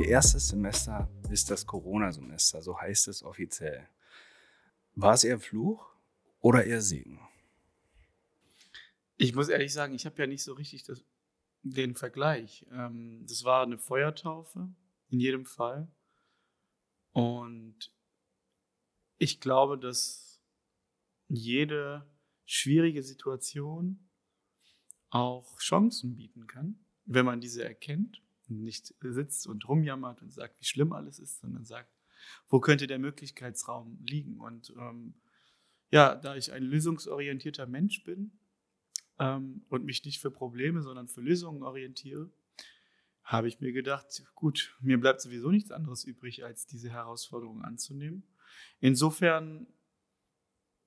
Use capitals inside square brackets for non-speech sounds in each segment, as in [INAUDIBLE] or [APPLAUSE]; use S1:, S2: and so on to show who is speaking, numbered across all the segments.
S1: Ihr erstes Semester ist das Corona-Semester, so heißt es offiziell. War es eher Fluch oder eher Segen?
S2: Ich muss ehrlich sagen, ich habe ja nicht so richtig das, den Vergleich. Ähm, das war eine Feuertaufe, in jedem Fall. Und ich glaube, dass jede schwierige Situation auch Chancen bieten kann, wenn man diese erkennt nicht sitzt und rumjammert und sagt, wie schlimm alles ist, sondern sagt, wo könnte der Möglichkeitsraum liegen? Und ähm, ja, da ich ein lösungsorientierter Mensch bin ähm, und mich nicht für Probleme, sondern für Lösungen orientiere, habe ich mir gedacht, gut, mir bleibt sowieso nichts anderes übrig, als diese Herausforderung anzunehmen. Insofern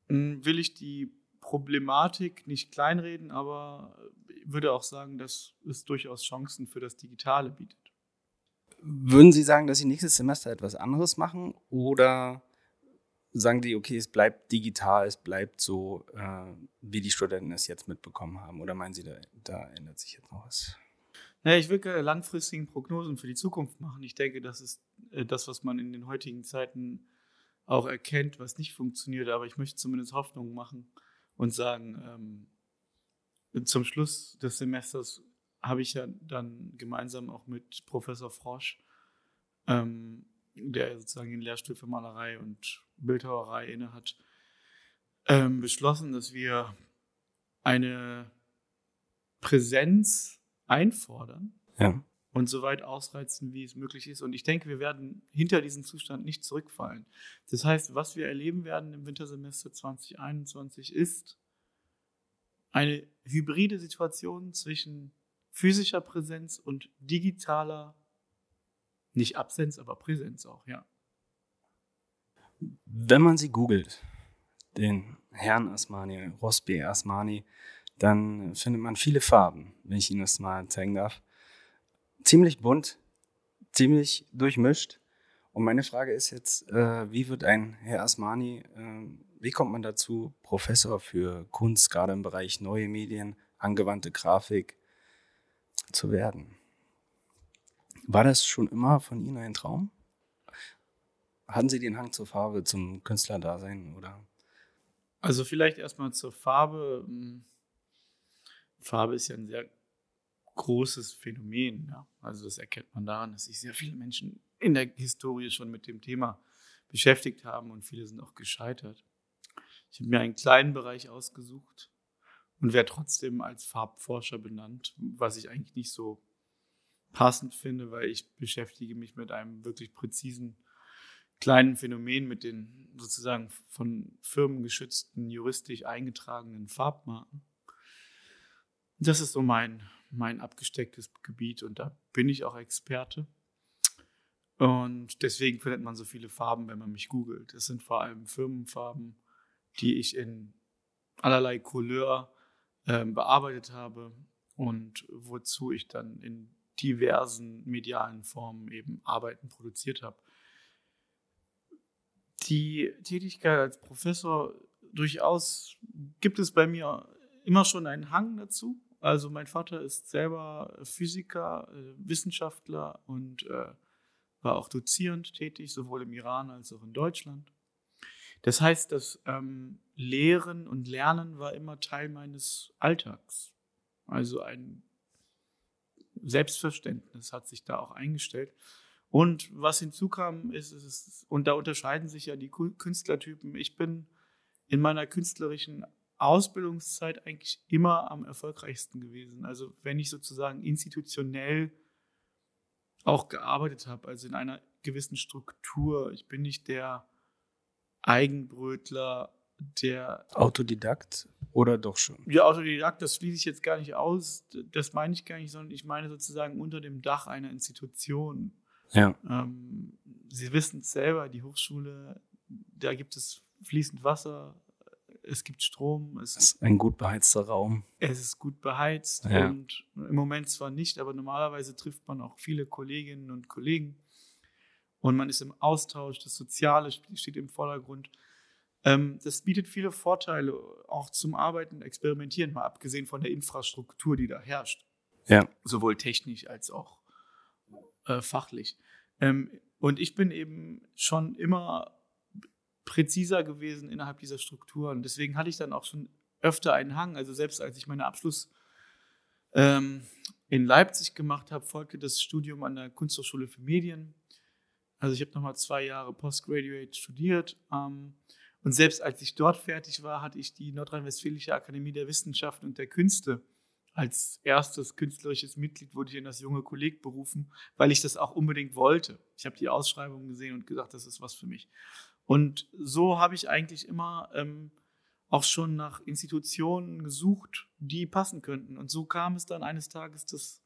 S2: hm, will ich die Problematik nicht kleinreden, aber würde auch sagen, dass es durchaus Chancen für das Digitale bietet.
S1: Würden Sie sagen, dass Sie nächstes Semester etwas anderes machen oder sagen die, okay, es bleibt digital, es bleibt so, äh, wie die Studenten es jetzt mitbekommen haben? Oder meinen Sie, da, da ändert sich jetzt noch was?
S2: Naja, ich will keine langfristigen Prognosen für die Zukunft machen. Ich denke, das ist äh, das, was man in den heutigen Zeiten auch erkennt, was nicht funktioniert. Aber ich möchte zumindest Hoffnung machen und sagen, ähm, zum Schluss des Semesters habe ich ja dann gemeinsam auch mit Professor Frosch, ähm, der sozusagen den Lehrstuhl für Malerei und Bildhauerei innehat, ähm, beschlossen, dass wir eine Präsenz einfordern
S1: ja.
S2: und so weit ausreizen, wie es möglich ist. Und ich denke, wir werden hinter diesem Zustand nicht zurückfallen. Das heißt, was wir erleben werden im Wintersemester 2021 ist eine hybride Situation zwischen physischer Präsenz und digitaler, nicht Absenz, aber Präsenz auch, ja.
S1: Wenn man sie googelt, den Herrn Asmani, Rosby Asmani, dann findet man viele Farben, wenn ich Ihnen das mal zeigen darf. Ziemlich bunt, ziemlich durchmischt. Und meine Frage ist jetzt, äh, wie wird ein Herr Asmani, äh, wie kommt man dazu, Professor für Kunst, gerade im Bereich neue Medien, angewandte Grafik zu werden? War das schon immer von Ihnen ein Traum? Hatten Sie den Hang zur Farbe, zum Künstlerdasein oder?
S2: Also vielleicht erstmal zur Farbe. Hm, Farbe ist ja ein sehr großes Phänomen. Ja? Also das erkennt man daran, dass sich sehr viele Menschen in der Historie schon mit dem Thema beschäftigt haben und viele sind auch gescheitert. Ich habe mir einen kleinen Bereich ausgesucht und werde trotzdem als Farbforscher benannt, was ich eigentlich nicht so passend finde, weil ich beschäftige mich mit einem wirklich präzisen kleinen Phänomen, mit den sozusagen von Firmen geschützten, juristisch eingetragenen Farbmarken. Das ist so mein, mein abgestecktes Gebiet und da bin ich auch Experte. Und deswegen findet man so viele Farben, wenn man mich googelt. Es sind vor allem Firmenfarben, die ich in allerlei Couleur äh, bearbeitet habe und wozu ich dann in diversen medialen Formen eben Arbeiten produziert habe. Die Tätigkeit als Professor durchaus gibt es bei mir immer schon einen Hang dazu. Also mein Vater ist selber Physiker, äh, Wissenschaftler und äh, war auch dozierend tätig, sowohl im Iran als auch in Deutschland. Das heißt, das ähm, Lehren und Lernen war immer Teil meines Alltags. Also ein Selbstverständnis hat sich da auch eingestellt. Und was hinzukam, ist, ist, und da unterscheiden sich ja die Künstlertypen. Ich bin in meiner künstlerischen Ausbildungszeit eigentlich immer am erfolgreichsten gewesen. Also wenn ich sozusagen institutionell auch gearbeitet habe, also in einer gewissen Struktur. Ich bin nicht der Eigenbrötler, der.
S1: Autodidakt oder doch schon?
S2: Ja, Autodidakt, das schließe ich jetzt gar nicht aus. Das meine ich gar nicht, sondern ich meine sozusagen unter dem Dach einer Institution.
S1: Ja.
S2: Ähm, Sie wissen es selber, die Hochschule, da gibt es fließend Wasser, es gibt Strom. Es
S1: ist ein gut beheizter Raum.
S2: Es ist gut beheizt ja. und im Moment zwar nicht, aber normalerweise trifft man auch viele Kolleginnen und Kollegen und man ist im Austausch, das Soziale steht im Vordergrund. Ähm, das bietet viele Vorteile, auch zum Arbeiten, Experimentieren, mal abgesehen von der Infrastruktur, die da herrscht.
S1: Ja.
S2: Sowohl technisch als auch äh, fachlich. Ähm, und ich bin eben schon immer präziser gewesen innerhalb dieser Strukturen. Deswegen hatte ich dann auch schon öfter einen Hang. Also selbst als ich meinen Abschluss ähm, in Leipzig gemacht habe, folgte das Studium an der Kunsthochschule für Medien. Also ich habe nochmal zwei Jahre Postgraduate studiert. Ähm, und selbst als ich dort fertig war, hatte ich die Nordrhein-Westfälische Akademie der Wissenschaften und der Künste als erstes künstlerisches Mitglied wurde ich in das junge Kolleg berufen, weil ich das auch unbedingt wollte. Ich habe die Ausschreibung gesehen und gesagt, das ist was für mich. Und so habe ich eigentlich immer ähm, auch schon nach Institutionen gesucht, die passen könnten. Und so kam es dann eines Tages, dass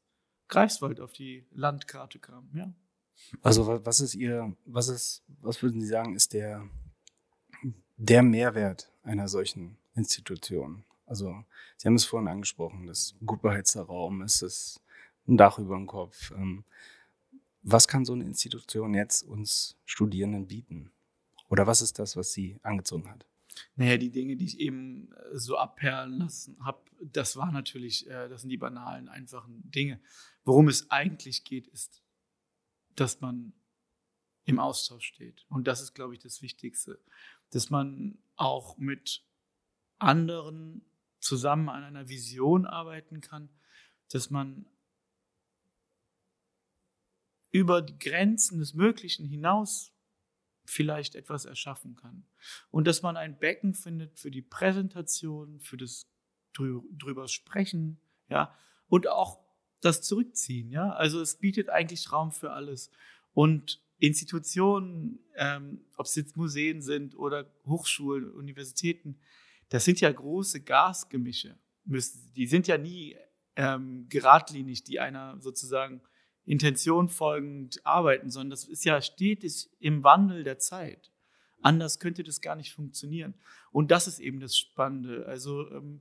S2: Greifswald auf die Landkarte kam. Ja.
S1: Also was ist Ihr, was ist, was würden Sie sagen, ist der der Mehrwert einer solchen Institution? Also, Sie haben es vorhin angesprochen, das gut beheizter Raum, ist es ein Dach über dem Kopf. Ähm, was kann so eine Institution jetzt uns Studierenden bieten? Oder was ist das, was Sie angezogen hat?
S2: Naja, die Dinge, die ich eben äh, so abperlen lassen habe, das war natürlich, äh, das sind die banalen, einfachen Dinge. Worum es eigentlich geht, ist, dass man im Austausch steht. Und das ist, glaube ich, das Wichtigste dass man auch mit anderen zusammen an einer Vision arbeiten kann, dass man über die Grenzen des Möglichen hinaus vielleicht etwas erschaffen kann. Und dass man ein Becken findet für die Präsentation, für das drüber sprechen, ja, und auch das Zurückziehen, ja. Also es bietet eigentlich Raum für alles. Und Institutionen, ähm, ob es jetzt Museen sind oder Hochschulen, Universitäten, das sind ja große Gasgemische. Die sind ja nie ähm, geradlinig, die einer sozusagen Intention folgend arbeiten, sondern das ist ja stetig im Wandel der Zeit. Anders könnte das gar nicht funktionieren. Und das ist eben das Spannende. Also ähm,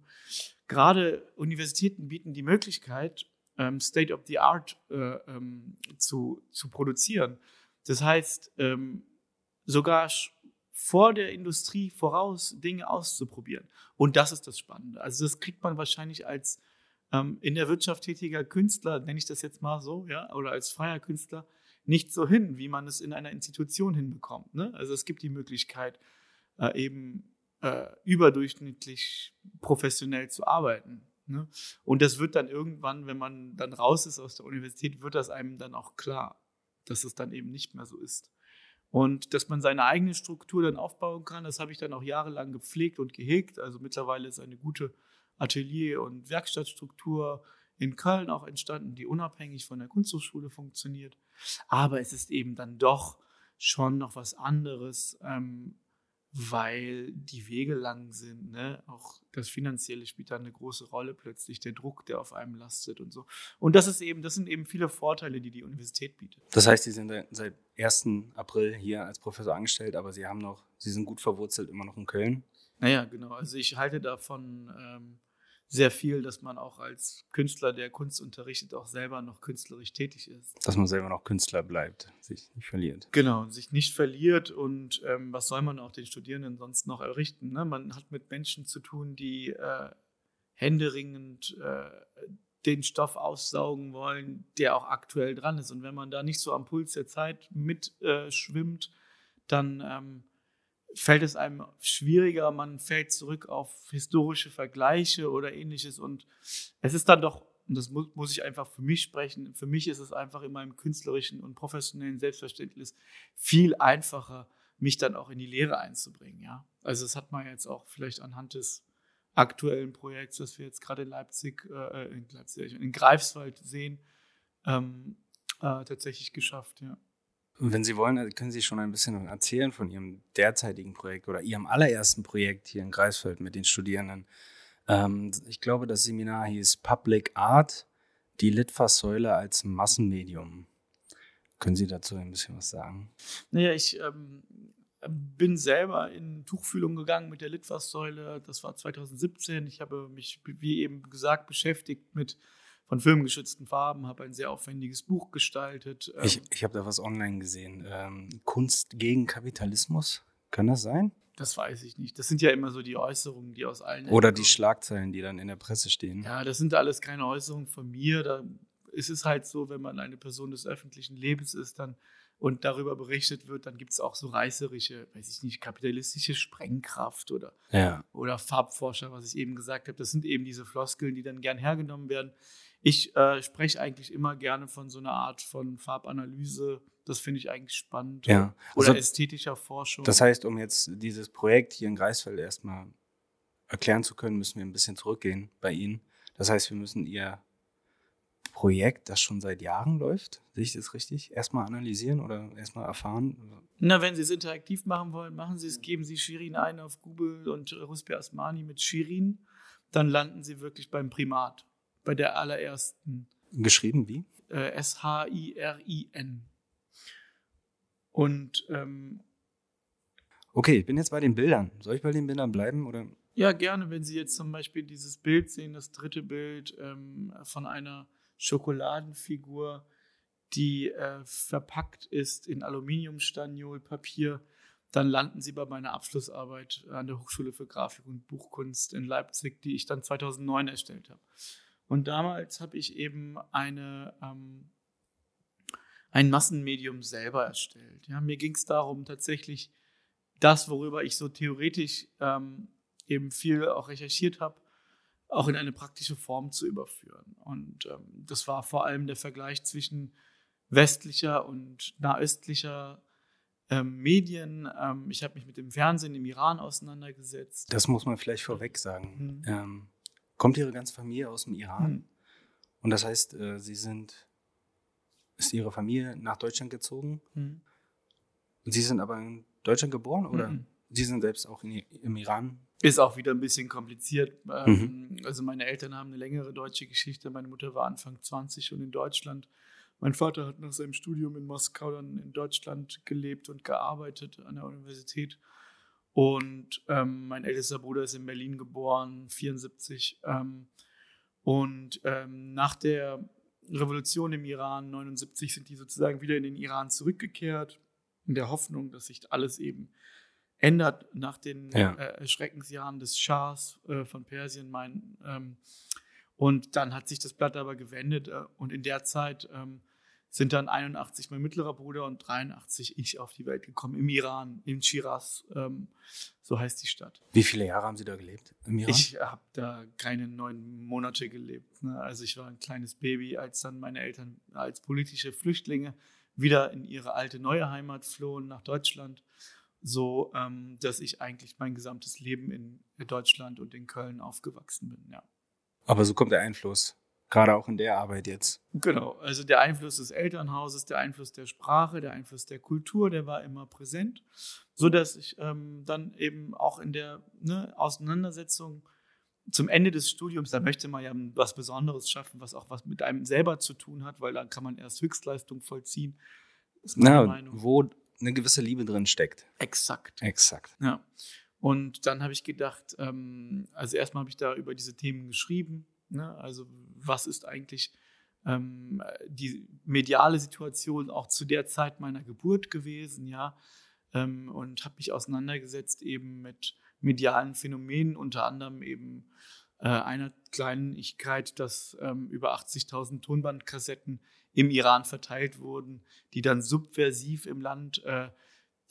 S2: gerade Universitäten bieten die Möglichkeit, ähm, State of the Art äh, ähm, zu, zu produzieren. Das heißt, ähm, sogar vor der Industrie voraus Dinge auszuprobieren. Und das ist das Spannende. Also das kriegt man wahrscheinlich als ähm, in der Wirtschaft tätiger Künstler, nenne ich das jetzt mal so, ja, oder als freier Künstler, nicht so hin, wie man es in einer Institution hinbekommt. Ne? Also es gibt die Möglichkeit, äh, eben äh, überdurchschnittlich professionell zu arbeiten. Ne? Und das wird dann irgendwann, wenn man dann raus ist aus der Universität, wird das einem dann auch klar dass es dann eben nicht mehr so ist. Und dass man seine eigene Struktur dann aufbauen kann, das habe ich dann auch jahrelang gepflegt und gehegt. Also mittlerweile ist eine gute Atelier- und Werkstattstruktur in Köln auch entstanden, die unabhängig von der Kunsthochschule funktioniert. Aber es ist eben dann doch schon noch was anderes, ähm, weil die Wege lang sind. Ne? Auch das Finanzielle spielt da eine große Rolle plötzlich, der Druck, der auf einem lastet und so. Und das ist eben, das sind eben viele Vorteile, die die Universität bietet.
S1: Das heißt, Sie sind seit 1. April hier als Professor angestellt, aber Sie haben noch, Sie sind gut verwurzelt immer noch in Köln.
S2: Naja, genau. Also ich halte davon ähm, sehr viel, dass man auch als Künstler, der Kunst unterrichtet, auch selber noch künstlerisch tätig ist.
S1: Dass man selber noch Künstler bleibt, sich nicht verliert.
S2: Genau, sich nicht verliert und ähm, was soll man auch den Studierenden sonst noch errichten? Ne? Man hat mit Menschen zu tun, die äh, händeringend äh, den Stoff aussaugen wollen, der auch aktuell dran ist. Und wenn man da nicht so am Puls der Zeit mitschwimmt, äh, dann ähm, fällt es einem schwieriger, man fällt zurück auf historische Vergleiche oder ähnliches und es ist dann doch, und das muss, muss ich einfach für mich sprechen, für mich ist es einfach in meinem künstlerischen und professionellen Selbstverständnis viel einfacher, mich dann auch in die Lehre einzubringen, ja. Also das hat man jetzt auch vielleicht anhand des aktuellen Projekts, das wir jetzt gerade in Leipzig, äh, in Leipzig, in Greifswald sehen, ähm, äh, tatsächlich geschafft, ja.
S1: Wenn Sie wollen, können Sie schon ein bisschen erzählen von Ihrem derzeitigen Projekt oder Ihrem allerersten Projekt hier in Greifswald mit den Studierenden. Ähm, ich glaube, das Seminar hieß Public Art, die Litfaßsäule als Massenmedium. Können Sie dazu ein bisschen was sagen?
S2: Naja, ich ähm, bin selber in Tuchfühlung gegangen mit der Litfaßsäule. Das war 2017. Ich habe mich, wie eben gesagt, beschäftigt mit von filmgeschützten Farben, habe ein sehr aufwendiges Buch gestaltet.
S1: Ich, ähm, ich habe da was online gesehen. Ähm, Kunst gegen Kapitalismus, kann das sein?
S2: Das weiß ich nicht. Das sind ja immer so die Äußerungen, die aus allen.
S1: Oder die Schlagzeilen, die dann in der Presse stehen.
S2: Ja, das sind alles keine Äußerungen von mir. Da ist es halt so, wenn man eine Person des öffentlichen Lebens ist, dann und darüber berichtet wird, dann gibt es auch so reißerische, weiß ich nicht, kapitalistische Sprengkraft oder,
S1: Ja.
S2: oder Farbforscher, was ich eben gesagt habe. Das sind eben diese Floskeln, die dann gern hergenommen werden. Ich äh, spreche eigentlich immer gerne von so einer Art von Farbanalyse. Das finde ich eigentlich spannend.
S1: Ja.
S2: Oder
S1: Also,
S2: ästhetischer Forschung.
S1: das heißt, um jetzt dieses Projekt hier in Greifswald erstmal erklären zu können, müssen wir ein bisschen zurückgehen bei Ihnen. Das heißt, wir müssen Ihr Projekt, das schon seit Jahren läuft, sehe ich das richtig, erstmal analysieren oder erstmal erfahren.
S2: Na, wenn Sie es interaktiv machen wollen, machen Sie es, geben Sie Shirin ein auf Google und Rusbi Asmani mit Shirin, dann landen Sie wirklich beim Primat, bei der allerersten
S1: Geschrieben wie?
S2: äh, S-H-I-R-I-N. Und ähm,
S1: Okay, ich bin jetzt bei den Bildern. Soll ich bei den Bildern bleiben oder?
S2: ja, gerne, wenn Sie jetzt zum Beispiel dieses Bild sehen, das dritte Bild ähm, von einer Schokoladenfigur, die äh, verpackt ist in Aluminiumstaniolpapier, dann landen Sie bei meiner Abschlussarbeit an der Hochschule für Grafik und Buchkunst in Leipzig, die ich dann 2009 erstellt habe. Und damals habe ich eben eine, ähm, ein Massenmedium selber erstellt. Ja, mir ging es darum, tatsächlich das, worüber ich so theoretisch ähm, eben viel auch recherchiert habe, auch in eine praktische Form zu überführen. Und ähm, das war vor allem der Vergleich zwischen westlicher und nahöstlicher ähm, Medien. Ähm, ich habe mich mit dem Fernsehen im Iran auseinandergesetzt.
S1: Das muss man vielleicht vorweg sagen.
S2: Hm.
S1: Kommt Ihre ganze Familie aus dem Iran?
S2: Hm.
S1: Und das heißt, äh, Sie sind, ist Ihre Familie nach Deutschland gezogen?
S2: Hm.
S1: Sie sind aber in Deutschland geboren oder
S2: Mhm.
S1: Sie sind selbst auch in, im Iran?
S2: Ist auch wieder ein bisschen kompliziert. Ähm, Also meine Eltern haben eine längere deutsche Geschichte. Meine Mutter war Anfang 20 schon in Deutschland. Mein Vater hat nach seinem Studium in Moskau dann in Deutschland gelebt und gearbeitet an der Universität. Und ähm, mein ältester Bruder ist in Berlin geboren, 74. Ähm, und ähm, nach der Revolution im Iran 79 sind die sozusagen wieder in den Iran zurückgekehrt, in der Hoffnung, dass sich alles eben ändert nach den
S1: Ja.
S2: äh, Schreckensjahren des Schahs äh, von Persien. Mein, ähm, und dann hat sich das Blatt aber gewendet äh, und in der Zeit ähm, sind dann 81 mein mittlerer Bruder und 83 ich auf die Welt gekommen im Iran, in Shiraz, ähm, so heißt die Stadt.
S1: Wie viele Jahre haben Sie da gelebt im Iran?
S2: Ich habe da keine neun Monate gelebt. Ne? Also ich war ein kleines Baby, als dann meine Eltern als politische Flüchtlinge wieder in ihre alte neue Heimat flohen nach Deutschland, so ähm, dass ich eigentlich mein gesamtes Leben in Deutschland und in Köln aufgewachsen bin. Ja.
S1: Aber so kommt der Einfluss, gerade auch in der Arbeit jetzt.
S2: Genau, also der Einfluss des Elternhauses, der Einfluss der Sprache, der Einfluss der Kultur, der war immer präsent, so dass ich ähm, dann eben auch in der ne, Auseinandersetzung zum Ende des Studiums, da möchte man ja was Besonderes schaffen, was auch was mit einem selber zu tun hat, weil dann kann man erst Höchstleistung vollziehen. Ist meine
S1: Na,
S2: Meinung.
S1: wo eine gewisse Liebe drin steckt.
S2: Exakt.
S1: Exakt.
S2: Ja. Und dann habe ich gedacht, ähm, also erstmal habe ich da über diese Themen geschrieben. Ne? Also was ist eigentlich ähm, die mediale Situation auch zu der Zeit meiner Geburt gewesen, ja. Ähm, und habe mich auseinandergesetzt eben mit medialen Phänomenen, unter anderem eben äh, einer Kleinigkeit, dass ähm, über 80.000 Tonbandkassetten im Iran verteilt wurden, die dann subversiv im Land äh,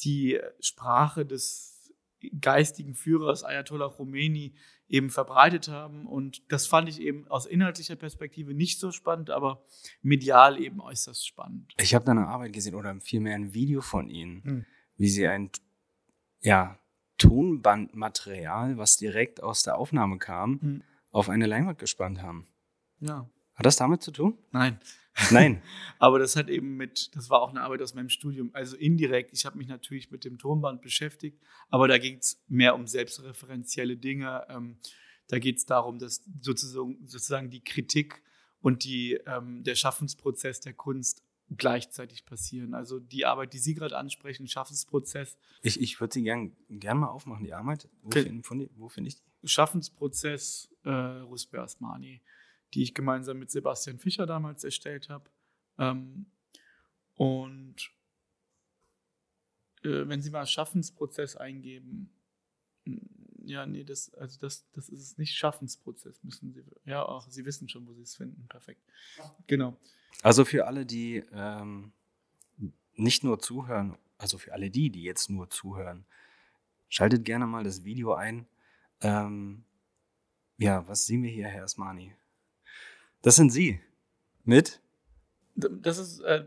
S2: die Sprache des geistigen Führers Ayatollah Khomeini eben verbreitet haben. Und das fand ich eben aus inhaltlicher Perspektive nicht so spannend, aber medial eben äußerst spannend.
S1: Ich habe da eine Arbeit gesehen oder vielmehr ein Video von Ihnen,
S2: Hm.
S1: wie Sie ein ja, Tonbandmaterial, was direkt aus der Aufnahme kam,
S2: Hm.
S1: auf eine Leinwand gespannt haben.
S2: Ja.
S1: Hat das damit zu tun?
S2: Nein.
S1: Nein. [LAUGHS]
S2: Aber das hat eben mit, das war auch eine Arbeit aus meinem Studium, also indirekt. Ich habe mich natürlich mit dem Tonband beschäftigt, aber da ging es mehr um selbstreferenzielle Dinge. Ähm, da geht es darum, dass sozusagen, sozusagen die Kritik und die, ähm, der Schaffensprozess der Kunst gleichzeitig passieren. Also die Arbeit, die Sie gerade ansprechen, Schaffensprozess,
S1: Ich, ich würde sie gern, gern mal aufmachen, die Arbeit. Wo
S2: Okay.
S1: finde find, wo ich die?
S2: Schaffensprozess äh, Rusbe Asmani, die ich gemeinsam mit Sebastian Fischer damals erstellt habe. Ähm, und äh, wenn Sie mal Schaffensprozess eingeben, mh, ja, nee, das, also das, das ist es nicht Schaffensprozess, müssen Sie. Ja, auch Sie wissen schon, wo Sie es finden. Perfekt. Genau.
S1: Also für alle, die ähm, nicht nur zuhören, also für alle die, die jetzt nur zuhören, schaltet gerne mal das Video ein. Ähm, ja, was sehen wir hier, Herr Asmani? Das sind Sie. Mit?
S2: Das ist äh,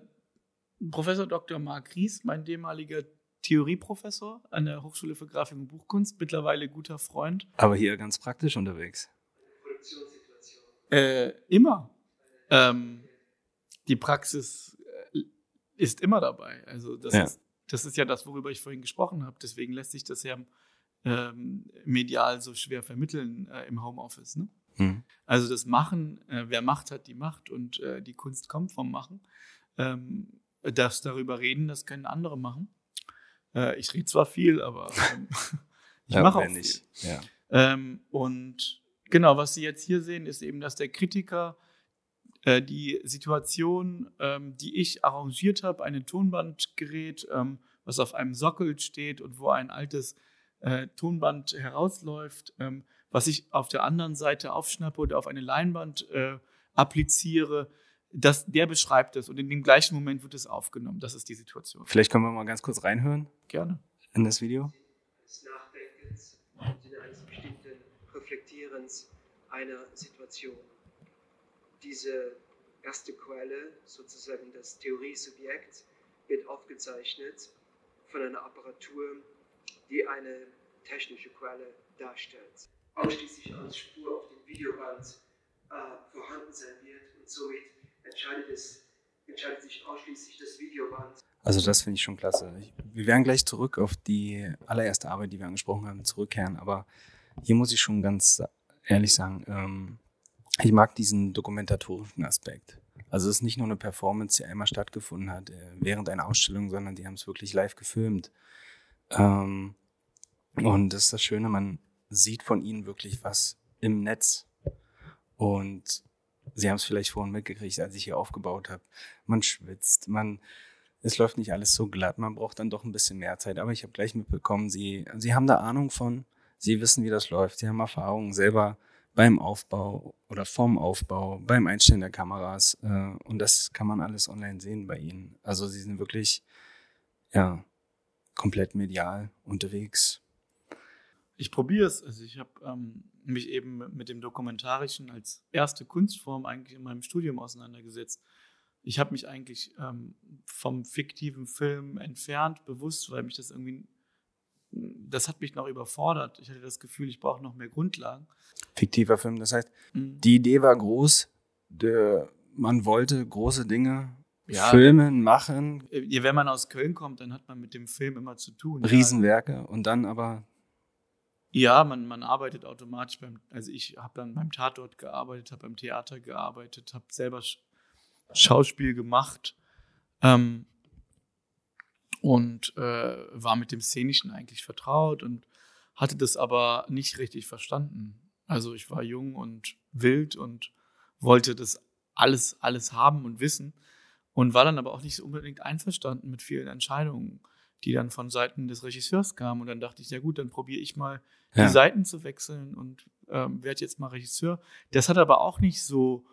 S2: Professor Dr. Marc Ries, mein ehemaliger Theorieprofessor an der Hochschule für Grafik und Buchkunst, mittlerweile guter Freund.
S1: Aber hier ganz praktisch unterwegs.
S2: Äh, immer. Ähm, die Praxis äh, ist immer dabei. Also das, ja. ist, das ist ja das, worüber ich vorhin gesprochen habe. Deswegen lässt sich das ja ähm, medial so schwer vermitteln äh, im Homeoffice. Ne? Mhm. Also das Machen, äh, wer Macht hat, die Macht und äh, die Kunst kommt vom Machen. Ähm, das darüber reden, das können andere machen. Äh, ich rede zwar viel, aber [LAUGHS] ähm, ich ja, mache auch viel. Ja. Ähm, und genau, was Sie jetzt hier sehen, ist eben, dass der Kritiker äh, die Situation, ähm, die ich arrangiert habe, ein Tonbandgerät, ähm, was auf einem Sockel steht und wo ein altes äh, Tonband herausläuft, ähm, was ich auf der anderen Seite aufschnappe oder auf eine Leinwand äh, appliziere, das, der beschreibt es und in dem gleichen Moment wird es aufgenommen. Das ist die Situation.
S1: Vielleicht können wir mal ganz kurz reinhören.
S2: Gerne.
S1: In das Video.
S3: Des Nachdenkens und eines bestimmten Reflektierens einer Situation. Diese erste Quelle, sozusagen das Theoriesubjekt, wird aufgezeichnet von einer Apparatur, die eine technische Quelle darstellt. Ausschließlich als Spur auf dem Videoband äh, vorhanden sein wird und somit entscheidet, es, entscheidet sich ausschließlich das Videoband.
S1: Also das finde ich schon klasse. Wir werden gleich zurück auf die allererste Arbeit, die wir angesprochen haben, zurückkehren. Aber hier muss ich schon ganz ehrlich sagen, ähm, ich mag diesen dokumentatorischen Aspekt. Also es ist nicht nur eine Performance, die einmal stattgefunden hat äh, während einer Ausstellung, sondern die haben es wirklich live gefilmt. Ähm, und das ist das Schöne, man sieht von ihnen wirklich was im Netz. Und Sie haben es vielleicht vorhin mitgekriegt, als ich hier aufgebaut habe. Man schwitzt, man, es läuft nicht alles so glatt, man braucht dann doch ein bisschen mehr Zeit. Aber ich habe gleich mitbekommen, Sie, Sie haben da Ahnung von, Sie wissen, wie das läuft, Sie haben Erfahrungen selber beim Aufbau oder vorm Aufbau, beim Einstellen der Kameras. Äh, und das kann man alles online sehen bei Ihnen. Also Sie sind wirklich, ja, komplett medial unterwegs.
S2: Ich probiere es. Also ich habe ähm, mich eben mit dem Dokumentarischen als erste Kunstform eigentlich in meinem Studium auseinandergesetzt. Ich habe mich eigentlich ähm, vom fiktiven Film entfernt, bewusst, weil mich das irgendwie, das hat mich noch überfordert. Ich hatte das Gefühl, ich brauche noch mehr Grundlagen.
S1: Fiktiver Film, das heißt, mhm. die Idee war groß, der, man wollte große Dinge ja, filmen, machen.
S2: Wenn man aus Köln kommt, dann hat man mit dem Film immer zu tun.
S1: Riesenwerke ja. und dann aber
S2: ja, man, man arbeitet automatisch beim, also ich habe dann beim Tatort gearbeitet, habe beim Theater gearbeitet, habe selber Schauspiel gemacht ähm, und äh, war mit dem Szenischen eigentlich vertraut und hatte das aber nicht richtig verstanden. Also ich war jung und wild und wollte das alles, alles haben und wissen und war dann aber auch nicht so unbedingt einverstanden mit vielen Entscheidungen die dann von Seiten des Regisseurs kamen. Und dann dachte ich, ja gut, dann probiere ich mal ja. die Seiten zu wechseln und ähm, werde jetzt mal Regisseur. Das hat aber auch nicht so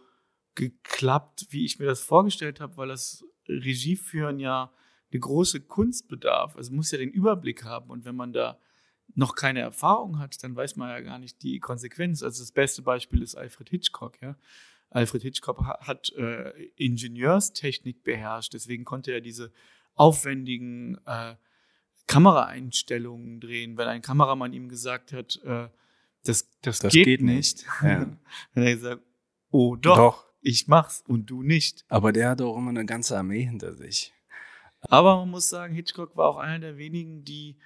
S2: geklappt, wie ich mir das vorgestellt habe, weil das Regieführen ja eine große Kunst bedarf. Also muss ja den Überblick haben. Und wenn man da noch keine Erfahrung hat, dann weiß man ja gar nicht die Konsequenz. Also das beste Beispiel ist Alfred Hitchcock, ja. Alfred Hitchcock hat äh, Ingenieurstechnik beherrscht, deswegen konnte er diese aufwendigen äh, Kameraeinstellungen drehen, wenn ein Kameramann ihm gesagt hat, äh, das, das, das geht, geht, nicht. nicht. Ja. [LAUGHS] Dann hat er gesagt, oh doch, doch, ich mach's und du nicht.
S1: Aber der hat auch immer eine ganze Armee hinter sich.
S2: Aber man muss sagen, Hitchcock war auch einer der wenigen, die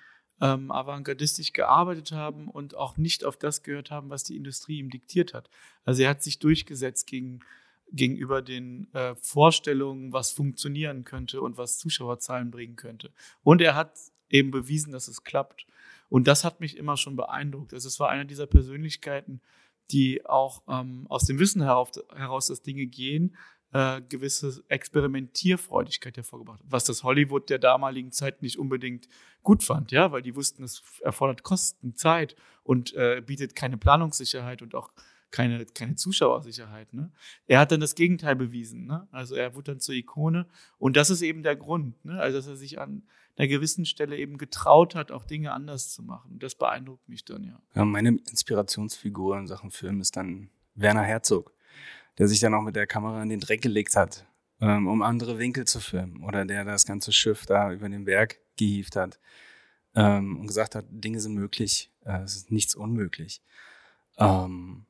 S2: ähm, avantgardistisch gearbeitet haben und auch nicht auf das gehört haben, was die Industrie ihm diktiert hat. Also er hat sich durchgesetzt gegen gegenüber den äh, Vorstellungen, was funktionieren könnte und was Zuschauerzahlen bringen könnte. Und er hat eben bewiesen, dass es klappt. Und das hat mich immer schon beeindruckt. Also es war einer dieser Persönlichkeiten, die auch ähm, aus dem Wissen heraus, heraus, dass Dinge gehen, äh, gewisse Experimentierfreudigkeit hervorgebracht hat. Was das Hollywood der damaligen Zeit nicht unbedingt gut fand, ja, weil die wussten, es erfordert Kosten, Zeit und äh, bietet keine Planungssicherheit und auch keine, keine Zuschauersicherheit. Ne? Er hat dann das Gegenteil bewiesen. Ne? Also er wurde dann zur Ikone. Und das ist eben der Grund. Ne? Also dass er sich an einer gewissen Stelle eben getraut hat, auch Dinge anders zu machen. Das beeindruckt mich dann, ja.
S1: ja meine Inspirationsfigur in Sachen Film ist dann Werner Herzog, der sich dann auch mit der Kamera in den Dreck gelegt hat, ähm, um andere Winkel zu filmen. Oder der das ganze Schiff da über den Berg gehievt hat ähm, und gesagt hat, Dinge sind möglich, äh, es ist nichts unmöglich. Ähm,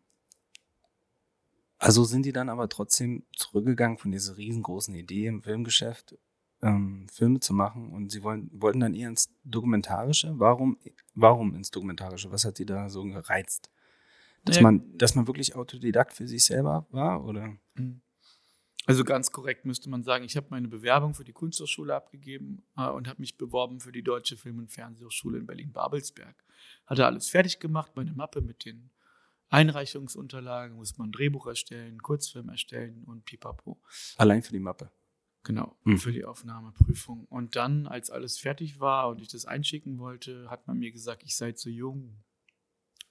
S1: also sind die dann aber trotzdem zurückgegangen von dieser riesengroßen Idee im Filmgeschäft, ähm, Filme zu machen und sie wollen, wollten dann eher ins Dokumentarische. Warum, warum ins Dokumentarische? Was hat sie da so gereizt? Dass ja. man, dass man wirklich Autodidakt für sich selber war, oder?
S2: Mhm. Also ganz korrekt müsste man sagen, ich habe meine Bewerbung für die Kunsthochschule abgegeben äh, und habe mich beworben für die Deutsche Film- und Fernsehhochschule in Berlin-Babelsberg. Hatte alles fertig gemacht, meine Mappe mit den Einreichungsunterlagen, muss man ein Drehbuch erstellen, Kurzfilm erstellen und pipapo.
S1: Allein für die Mappe?
S2: Genau, mhm. für die Aufnahmeprüfung. Und dann, als alles fertig war und ich das einschicken wollte, hat man mir gesagt, ich sei zu jung.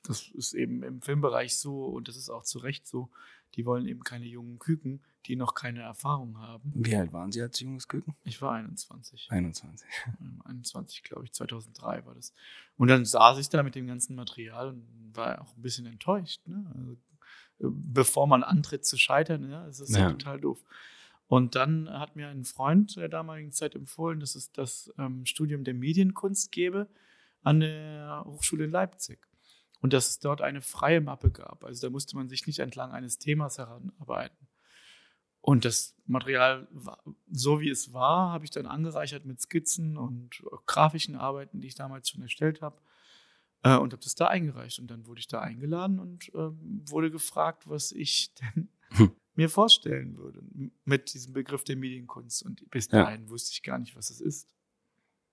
S2: Das ist eben im Filmbereich so und das ist auch zu Recht so. Die wollen eben keine jungen Küken, die noch keine Erfahrung haben.
S1: Wie alt waren Sie als junges Küken?
S2: Ich war 21.
S1: 21.
S2: 21, glaube ich, 2003 war das. Und dann saß ich da mit dem ganzen Material und war auch ein bisschen enttäuscht. Ne? Also, äh, bevor man antritt zu scheitern, ja, das ist ja. total doof. Und dann hat mir ein Freund der damaligen Zeit empfohlen, dass es das ähm, Studium der Medienkunst gäbe an der Hochschule in Leipzig und dass es dort eine freie Mappe gab. Also da musste man sich nicht entlang eines Themas heranarbeiten. Und das Material, so wie es war, habe ich dann angereichert mit Skizzen und grafischen Arbeiten, die ich damals schon erstellt habe. Äh, und habe das da eingereicht. Und dann wurde ich da eingeladen und äh, wurde gefragt, was ich [LAUGHS] denn hm. Mir vorstellen würde mit diesem Begriff der Medienkunst. Und bis dahin ja. wusste ich gar nicht, was es ist.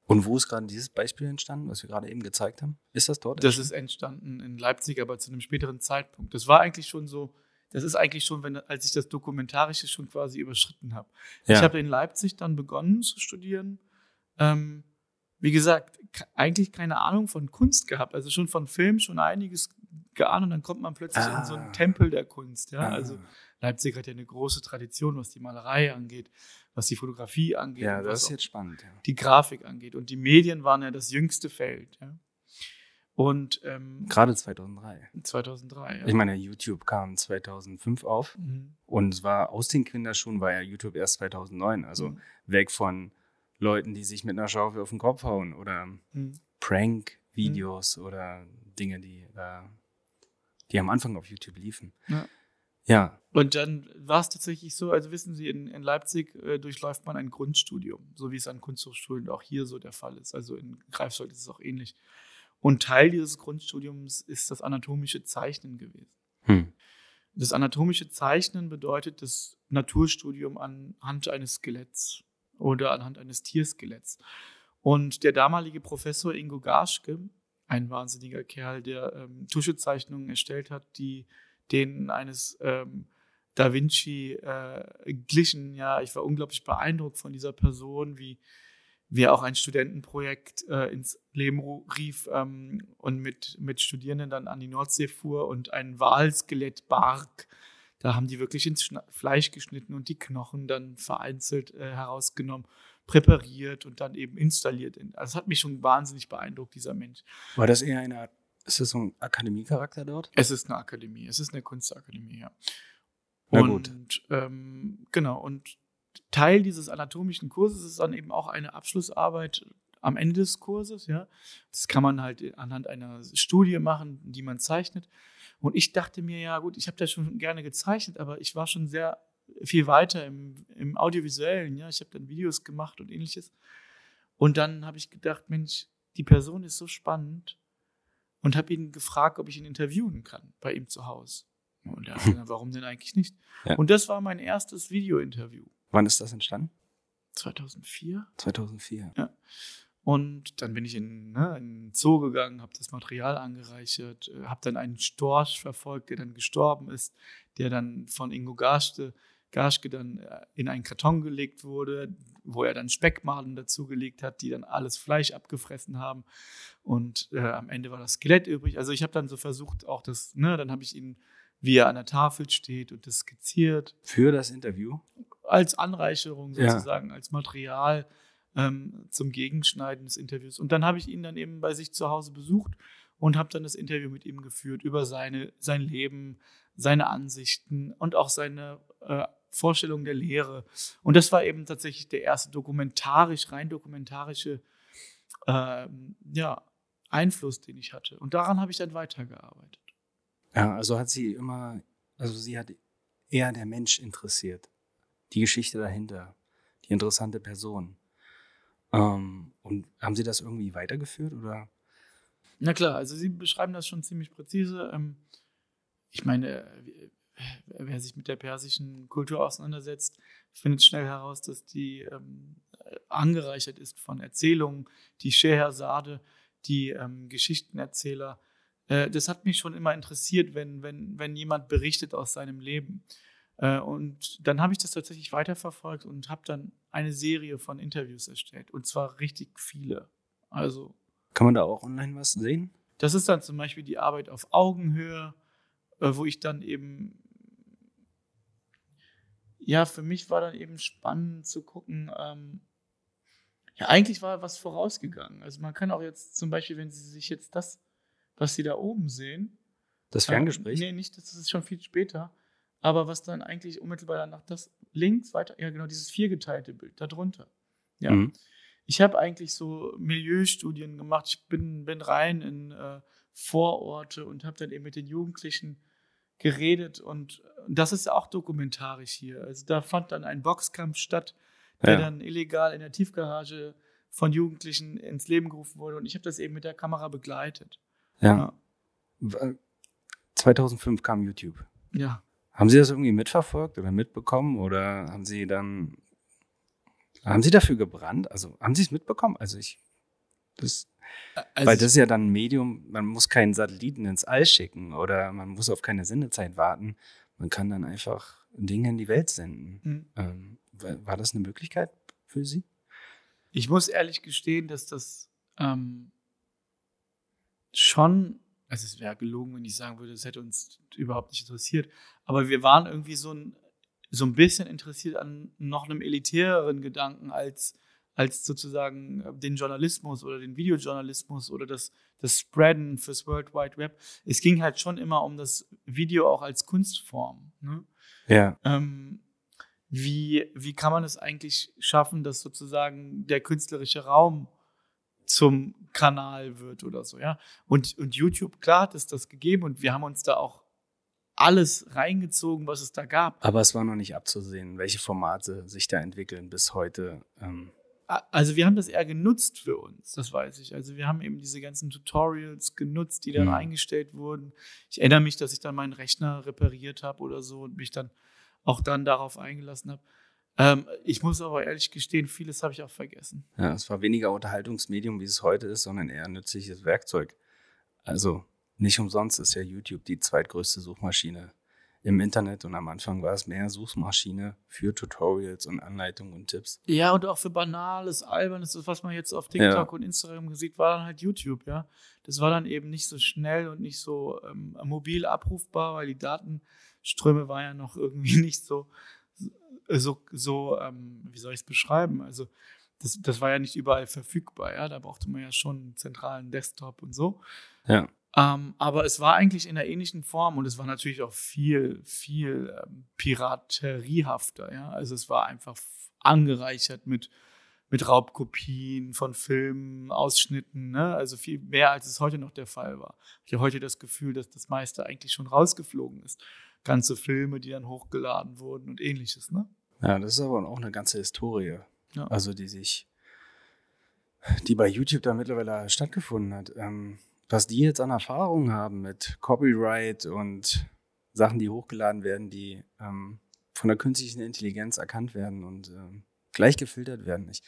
S1: Und wo ist gerade dieses Beispiel entstanden, was wir gerade eben gezeigt haben? Ist das dort?
S2: Das ist entstanden in Leipzig, aber zu einem späteren Zeitpunkt. Das war eigentlich schon so, das ist eigentlich schon, wenn, als ich das Dokumentarische schon quasi überschritten habe. Ja. Ich habe in Leipzig dann begonnen zu studieren. Ähm, wie gesagt, eigentlich keine Ahnung von Kunst gehabt, also schon von Film schon einiges geahnt und dann kommt man plötzlich ah. in so einen ah. Tempel der Kunst. Ja? Ah. Also Leipzig hat ja eine große Tradition, was die Malerei angeht was die Fotografie angeht.
S1: Ja, das ist jetzt spannend. Ja.
S2: Die Grafik angeht. Und die Medien waren ja das jüngste Feld. Ja. Und ähm,
S1: gerade 2003.
S2: 2003. Ja.
S1: Ich meine, YouTube kam 2005 auf mhm. und es war aus den Kinderschuhen war ja YouTube erst 2009. Also mhm. weg von Leuten, die sich mit einer Schaufel auf den Kopf hauen oder mhm. Prank-Videos mhm. oder Dinge, die äh, die am Anfang auf YouTube liefen. Ja. Ja.
S2: Und dann war es tatsächlich so, also wissen Sie, in, in Leipzig äh, durchläuft man ein Grundstudium, so wie es an Kunsthochschulen auch hier so der Fall ist. Also in Greifswald ist es auch ähnlich. Und Teil dieses Grundstudiums ist das anatomische Zeichnen gewesen. Hm. Das anatomische Zeichnen bedeutet das Naturstudium anhand eines Skeletts oder anhand eines Tierskeletts. Und der damalige Professor Ingo Garschke, ein wahnsinniger Kerl, der ähm, Tuschezeichnungen erstellt hat, die denen eines ähm, Da Vinci äh, glichen. Ja, ich war unglaublich beeindruckt von dieser Person, wie wie auch ein Studentenprojekt äh, ins Leben rief ähm, und mit, mit Studierenden dann an die Nordsee fuhr und ein Walskelett barg. Da haben die wirklich ins Schna Fleisch geschnitten und die Knochen dann vereinzelt äh, herausgenommen, präpariert und dann eben installiert. Also das hat mich schon wahnsinnig beeindruckt, dieser Mensch.
S1: War das eher eine Art ist das so ein Akademiecharakter dort?
S2: Es ist eine Akademie, es ist eine Kunstakademie, ja.
S1: Na gut.
S2: Und ähm, genau, und Teil dieses anatomischen Kurses ist dann eben auch eine Abschlussarbeit am Ende des Kurses, ja. Das kann man halt anhand einer Studie machen, die man zeichnet. Und ich dachte mir, ja gut, ich habe das schon gerne gezeichnet, aber ich war schon sehr viel weiter im, im Audiovisuellen, ja. Ich habe dann Videos gemacht und ähnliches. Und dann habe ich gedacht, Mensch, die Person ist so spannend und habe ihn gefragt, ob ich ihn interviewen kann bei ihm zu Hause. Und er hat gesagt, warum denn eigentlich nicht? Ja. Und das war mein erstes Video-Interview.
S1: Wann ist das entstanden?
S2: 2004.
S1: 2004.
S2: Ja. Und dann bin ich in, ne, in den Zoo gegangen, habe das Material angereichert, äh, habe dann einen Storch verfolgt, der dann gestorben ist, der dann von Ingo Garste Gaschke dann äh, in einen Karton gelegt wurde, wo er dann Speckmaden dazugelegt hat, die dann alles Fleisch abgefressen haben. Und äh, am Ende war das Skelett übrig. Also ich habe dann so versucht, auch das, ne, dann habe ich ihn wie er an der Tafel steht und das skizziert.
S1: Für das Interview?
S2: Als Anreicherung sozusagen, ja. als Material ähm, zum Gegenschneiden des Interviews. Und dann habe ich ihn dann eben bei sich zu Hause besucht und habe dann das Interview mit ihm geführt über seine, sein Leben, seine Ansichten und auch seine äh, Vorstellung der Lehre. Und das war eben tatsächlich der erste dokumentarisch, rein dokumentarische äh, ja, Einfluss, den ich hatte. Und daran habe ich dann weitergearbeitet.
S1: Ja, also hat sie immer, also sie hat eher der Mensch interessiert. Die Geschichte dahinter, die interessante Person. Ähm, und haben Sie das irgendwie weitergeführt oder?
S2: Na klar, also Sie beschreiben das schon ziemlich präzise. Ähm, ich meine, wer sich mit der persischen Kultur auseinandersetzt, findet schnell heraus, dass die ähm, angereichert ist von Erzählungen, die Schehersade, die ähm, Geschichtenerzähler. Äh, das hat mich schon immer interessiert, wenn, wenn, wenn jemand berichtet aus seinem Leben. Äh, und dann habe ich das tatsächlich weiterverfolgt und habe dann eine Serie von Interviews erstellt. Und zwar richtig viele. Also.
S1: Kann man da auch online was sehen?
S2: Das ist dann zum Beispiel die Arbeit auf Augenhöhe, äh, wo ich dann eben ja, für mich war dann eben spannend zu gucken, ähm, ja, eigentlich war was vorausgegangen. Also man kann auch jetzt zum Beispiel, wenn Sie sich jetzt das, was Sie da oben sehen.
S1: Das Ferngespräch?
S2: Äh, nee, nicht, das ist schon viel später. Aber was dann eigentlich unmittelbar danach das links weiter, ja genau, dieses viergeteilte Bild darunter. Ja. Mhm. Ich habe eigentlich so Milieustudien gemacht. Ich bin, bin rein in äh, Vororte und habe dann eben mit den Jugendlichen geredet und das ist auch dokumentarisch hier. Also da fand dann ein Boxkampf statt, der ja. dann illegal in der Tiefgarage von Jugendlichen ins Leben gerufen wurde und ich habe das eben mit der Kamera begleitet.
S1: Ja. ja. 2005 kam YouTube.
S2: Ja.
S1: Haben Sie das irgendwie mitverfolgt oder mitbekommen oder haben Sie dann haben Sie dafür gebrannt? Also haben Sie es mitbekommen? Also ich das also Weil das ist ja dann ein Medium, man muss keinen Satelliten ins All schicken oder man muss auf keine Sendezeit warten. Man kann dann einfach Dinge in die Welt senden. Mhm. Ähm, war das eine Möglichkeit für Sie?
S2: Ich muss ehrlich gestehen, dass das ähm, schon, also es wäre gelogen, wenn ich sagen würde, es hätte uns überhaupt nicht interessiert, aber wir waren irgendwie so ein, so ein bisschen interessiert an noch einem elitäreren Gedanken als als sozusagen äh, den Journalismus oder den Videojournalismus oder das, das Spreaden fürs World Wide Web. Es ging halt schon immer um das Video auch als Kunstform. Ne?
S1: Ja.
S2: Ähm, wie, wie kann man es eigentlich schaffen, dass sozusagen der künstlerische Raum zum Kanal wird oder so, ja? Und, und YouTube, klar hat es das gegeben und wir haben uns da auch alles reingezogen, was es da gab.
S1: Aber es war noch nicht abzusehen, welche Formate sich da entwickeln bis heute. Ähm
S2: also wir haben das eher genutzt für uns, das weiß ich. Also wir haben eben diese ganzen Tutorials genutzt, die dann mhm. eingestellt wurden. Ich erinnere mich, dass ich dann meinen Rechner repariert habe oder so und mich dann auch dann darauf eingelassen habe. Ähm, ich muss aber ehrlich gestehen, vieles habe ich auch vergessen.
S1: Ja, es war weniger Unterhaltungsmedium, wie es heute ist, sondern eher ein nützliches Werkzeug. Also nicht umsonst ist ja YouTube die zweitgrößte Suchmaschine im Internet und am Anfang war es mehr Suchmaschine für Tutorials und Anleitungen und Tipps.
S2: Ja, und auch für banales, albernes, was man jetzt auf TikTok ja. und Instagram sieht, war dann halt YouTube, ja. Das war dann eben nicht so schnell und nicht so ähm, mobil abrufbar, weil die Datenströme waren ja noch [LAUGHS] irgendwie nicht so, so, so ähm, wie soll ich es beschreiben? Also, das, das war ja nicht überall verfügbar, ja. Da brauchte man ja schon einen zentralen Desktop und so.
S1: Ja.
S2: Ähm, aber es war eigentlich in einer ähnlichen Form und es war natürlich auch viel, viel ähm, pirateriehafter. Ja? Also es war einfach angereichert mit, mit Raubkopien von Filmen, Ausschnitten, ne? also viel mehr, als es heute noch der Fall war. Ich habe heute das Gefühl, dass das meiste eigentlich schon rausgeflogen ist. Ganze Filme, die dann hochgeladen wurden und ähnliches. Ne?
S1: Ja, das ist aber auch eine ganze Historie. Ja. Also die sich, die bei YouTube da mittlerweile stattgefunden hat. Ähm, was die jetzt an Erfahrungen haben mit Copyright und Sachen, die hochgeladen werden, die ähm, von der künstlichen Intelligenz erkannt werden und ähm, gleich gefiltert werden. Ich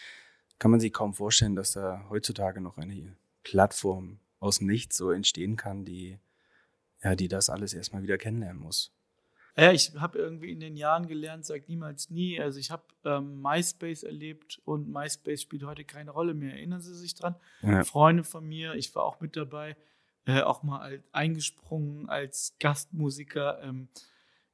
S1: kann man sich kaum vorstellen, dass da heutzutage noch eine Plattform aus nichts so entstehen kann, die ja, die das alles erstmal wieder kennenlernen muss.
S2: Ja, ich habe irgendwie in den Jahren gelernt, sag niemals nie. Also ich habe ähm, MySpace erlebt und MySpace spielt heute keine Rolle mehr. Erinnern Sie sich dran? Ja. Freunde von mir, ich war auch mit dabei, äh, auch mal eingesprungen als Gastmusiker. Ähm,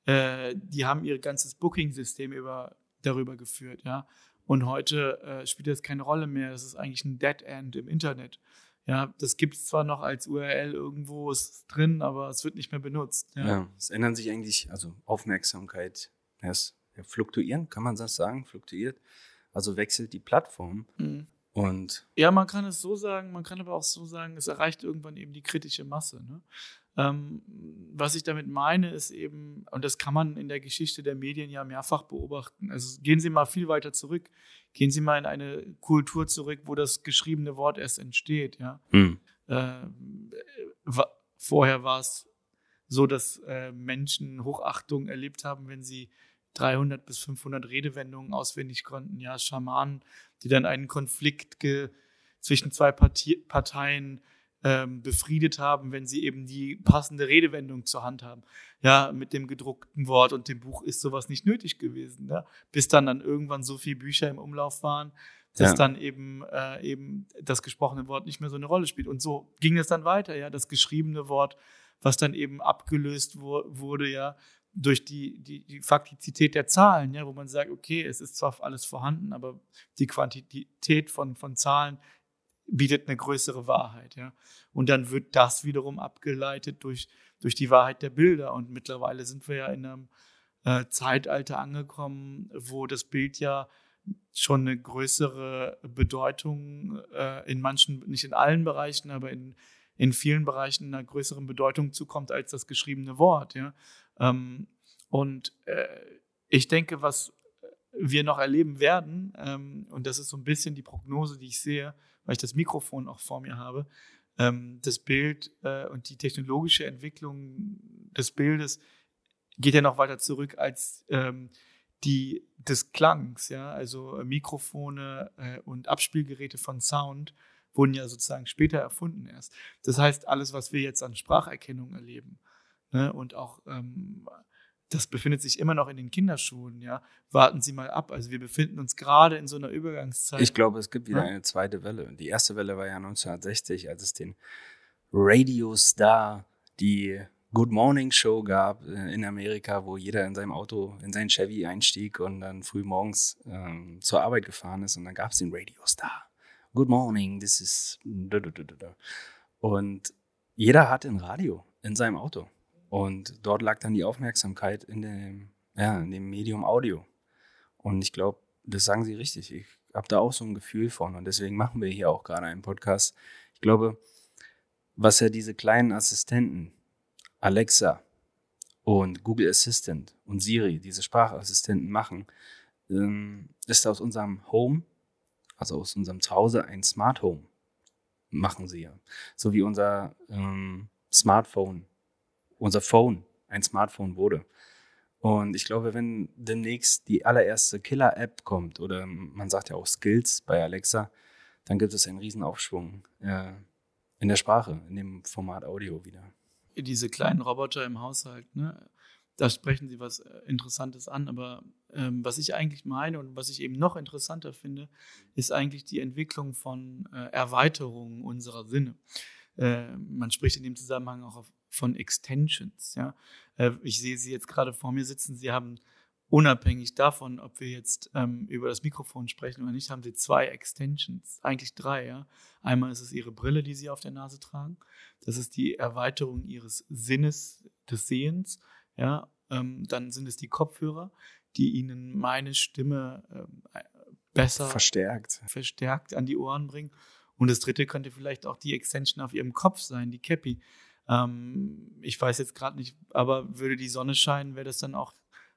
S2: äh, die haben ihr ganzes Booking-System über, darüber geführt, ja. Und heute äh, spielt das keine Rolle mehr. Es ist eigentlich ein Dead End im Internet. Ja, das gibt es zwar noch als URL irgendwo ist drin, aber es wird nicht mehr benutzt. Ja,
S1: ja es ändern sich eigentlich, also Aufmerksamkeit, ja, es fluktuieren, kann man das sagen, fluktuiert. Also wechselt die Plattform. Mhm. Und
S2: ja, man kann es so sagen, man kann aber auch so sagen, es erreicht irgendwann eben die kritische Masse. Ne? Ähm, was ich damit meine, ist eben, und das kann man in der Geschichte der Medien ja mehrfach beobachten. Also gehen Sie mal viel weiter zurück. Gehen Sie mal in eine Kultur zurück, wo das geschriebene Wort erst entsteht. Ja? Hm. Äh, vorher war es so, dass äh, Menschen Hochachtung erlebt haben, wenn sie 300 bis 500 Redewendungen auswendig konnten. Ja, Schamanen, die dann einen Konflikt zwischen zwei Parti Parteien ähm, befriedet haben, wenn sie eben die passende Redewendung zur Hand haben. Ja, mit dem gedruckten Wort und dem Buch ist sowas nicht nötig gewesen. Ne? Bis dann dann irgendwann so viele Bücher im Umlauf waren, dass ja. dann eben, äh, eben das gesprochene Wort nicht mehr so eine Rolle spielt. Und so ging es dann weiter, ja, das geschriebene Wort, was dann eben abgelöst wo wurde, ja, durch die, die, die Faktizität der Zahlen, ja, wo man sagt, okay, es ist zwar alles vorhanden, aber die Quantität von, von Zahlen bietet eine größere Wahrheit, ja. Und dann wird das wiederum abgeleitet durch, durch die Wahrheit der Bilder. Und mittlerweile sind wir ja in einem äh, Zeitalter angekommen, wo das Bild ja schon eine größere Bedeutung äh, in manchen, nicht in allen Bereichen, aber in, in vielen Bereichen einer größeren Bedeutung zukommt als das geschriebene Wort, ja. Ähm, und äh, ich denke, was wir noch erleben werden, ähm, und das ist so ein bisschen die Prognose, die ich sehe, weil ich das Mikrofon auch vor mir habe, ähm, das Bild äh, und die technologische Entwicklung des Bildes geht ja noch weiter zurück als ähm, die des Klangs, ja, also Mikrofone äh, und Abspielgeräte von Sound wurden ja sozusagen später erfunden erst. Das heißt, alles, was wir jetzt an Spracherkennung erleben ne, und auch ähm, das befindet sich immer noch in den Kinderschuhen, ja. Warten Sie mal ab. Also wir befinden uns gerade in so einer Übergangszeit.
S1: Ich glaube, es gibt wieder ja? eine zweite Welle. Die erste Welle war ja 1960, als es den Radio Star, die Good Morning Show gab äh, in Amerika, wo jeder in seinem Auto, in sein Chevy einstieg und dann früh morgens ähm, zur Arbeit gefahren ist und dann gab es den Radio Star. Good morning, this is. Und jeder hatte ein Radio in seinem Auto. Und dort lag dann die Aufmerksamkeit in dem, ja, in dem Medium Audio. Und ich glaube, das sagen Sie richtig. Ich habe da auch so ein Gefühl von. Und deswegen machen wir hier auch gerade einen Podcast. Ich glaube, was ja diese kleinen Assistenten, Alexa und Google Assistant und Siri, diese Sprachassistenten machen, ähm, ist aus unserem Home, also aus unserem Zuhause, ein Smart Home. Machen sie ja. So wie unser ähm, Smartphone unser Phone ein Smartphone wurde. Und ich glaube, wenn demnächst die allererste Killer-App kommt, oder man sagt ja auch Skills bei Alexa, dann gibt es einen Riesenaufschwung äh, in der Sprache, in dem Format Audio wieder.
S2: Diese kleinen Roboter im Haushalt, ne? da sprechen Sie was äh, Interessantes an, aber ähm, was ich eigentlich meine und was ich eben noch interessanter finde, ist eigentlich die Entwicklung von äh, Erweiterungen unserer Sinne. Äh, man spricht in dem Zusammenhang auch auf von Extensions. Ja? Äh, ich sehe Sie jetzt gerade vor mir sitzen. Sie haben unabhängig davon, ob wir jetzt ähm, über das Mikrofon sprechen oder nicht, haben Sie zwei Extensions, eigentlich drei. Ja? Einmal ist es Ihre Brille, die Sie auf der Nase tragen. Das ist die Erweiterung Ihres Sinnes des Sehens. Ja? Ähm, dann sind es die Kopfhörer, die Ihnen meine Stimme ähm, besser
S1: verstärkt.
S2: verstärkt an die Ohren bringen. Und das dritte könnte vielleicht auch die Extension auf Ihrem Kopf sein, die Cappy. Ähm, ich weiß jetzt gerade nicht, aber würde die Sonne scheinen, wäre das dann auch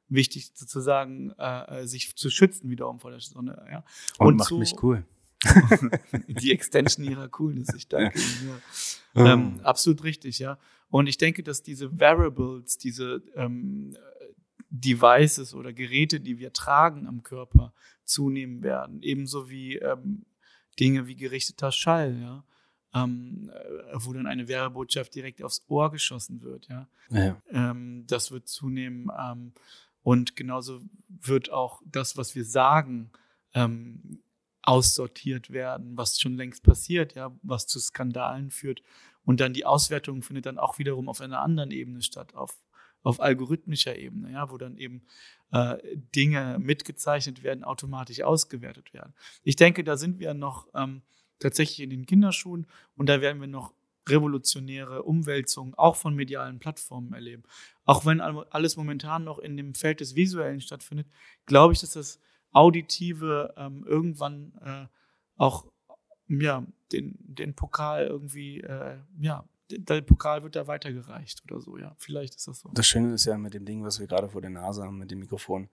S2: wichtig sozusagen, äh, äh, sich zu schützen wiederum vor der Sonne. Ja.
S1: Und, Und macht so, mich cool. [LAUGHS]
S2: die Extension ihrer Coolness, ich danke Ihnen. Ja. Ähm, absolut richtig, ja. Und ich denke, dass diese Variables, diese ähm, Devices oder Geräte, die wir tragen am Körper, zunehmen werden. Ebenso wie ähm, Dinge wie gerichteter Schall, ja ähm, äh, wo dann eine Werbebotschaft direkt aufs Ohr geschossen wird. Ja, ja. Ähm, das wird zunehmen ähm, und genauso wird auch das, was wir sagen, ähm, aussortiert werden, was schon längst passiert, ja, was zu Skandalen führt Und dann die Auswertung findet dann auch wiederum auf einer anderen Ebene statt, auf, auf algorithmischer Ebene, ja, wo dann eben äh, Dinge mitgezeichnet werden, automatisch ausgewertet werden. Ich denke, da sind wir noch ähm, tatsächlich in den Kinderschuhen und da werden wir noch revolutionäre Umwälzungen auch von medialen Plattformen erleben. Auch wenn alles momentan noch in dem Feld des Visuellen stattfindet, glaube ich, dass das Auditive ähm, irgendwann äh, auch ja, den, den Pokal irgendwie, äh, ja, der Pokal wird da weitergereicht oder so, ja. Vielleicht ist das so.
S1: Das Schöne ist ja mit dem Ding, was wir gerade vor der Nase haben, mit dem Mikrofon.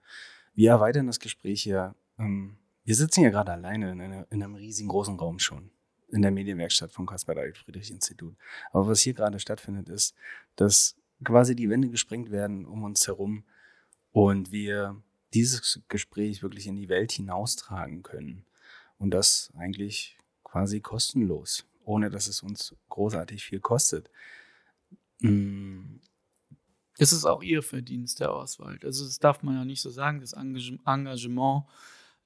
S1: Wir erweitern das Gespräch hier. Ähm, wir sitzen ja gerade alleine in, einer, in einem riesengroßen Raum schon in der Medienwerkstatt vom Caspar David Friedrich Institut. Aber was hier gerade stattfindet, ist, dass quasi die Wände gesprengt werden um uns herum und wir dieses Gespräch wirklich in die Welt hinaustragen können. Und das eigentlich quasi kostenlos, ohne dass es uns großartig viel kostet.
S2: Mm. Es ist auch ihr Verdienst, der Auswald. Also das darf man ja nicht so sagen. Das Engagement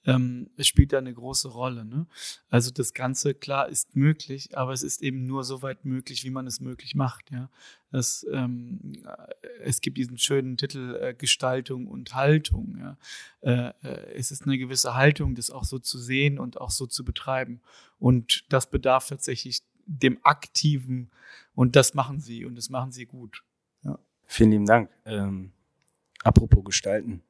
S2: ähm, spielt da eine große Rolle. Ne? Also das Ganze, klar, ist möglich, aber es ist eben nur so weit möglich, wie man es möglich macht. Ja? Das, ähm, es gibt diesen schönen Titel äh, Gestaltung und Haltung. Ja? Äh, äh, es ist eine gewisse Haltung, das auch so zu sehen und auch so zu betreiben. Und das bedarf tatsächlich dem Aktiven und das machen sie und das machen sie gut. Ja.
S1: Vielen lieben Dank. Ähm, apropos Gestalten.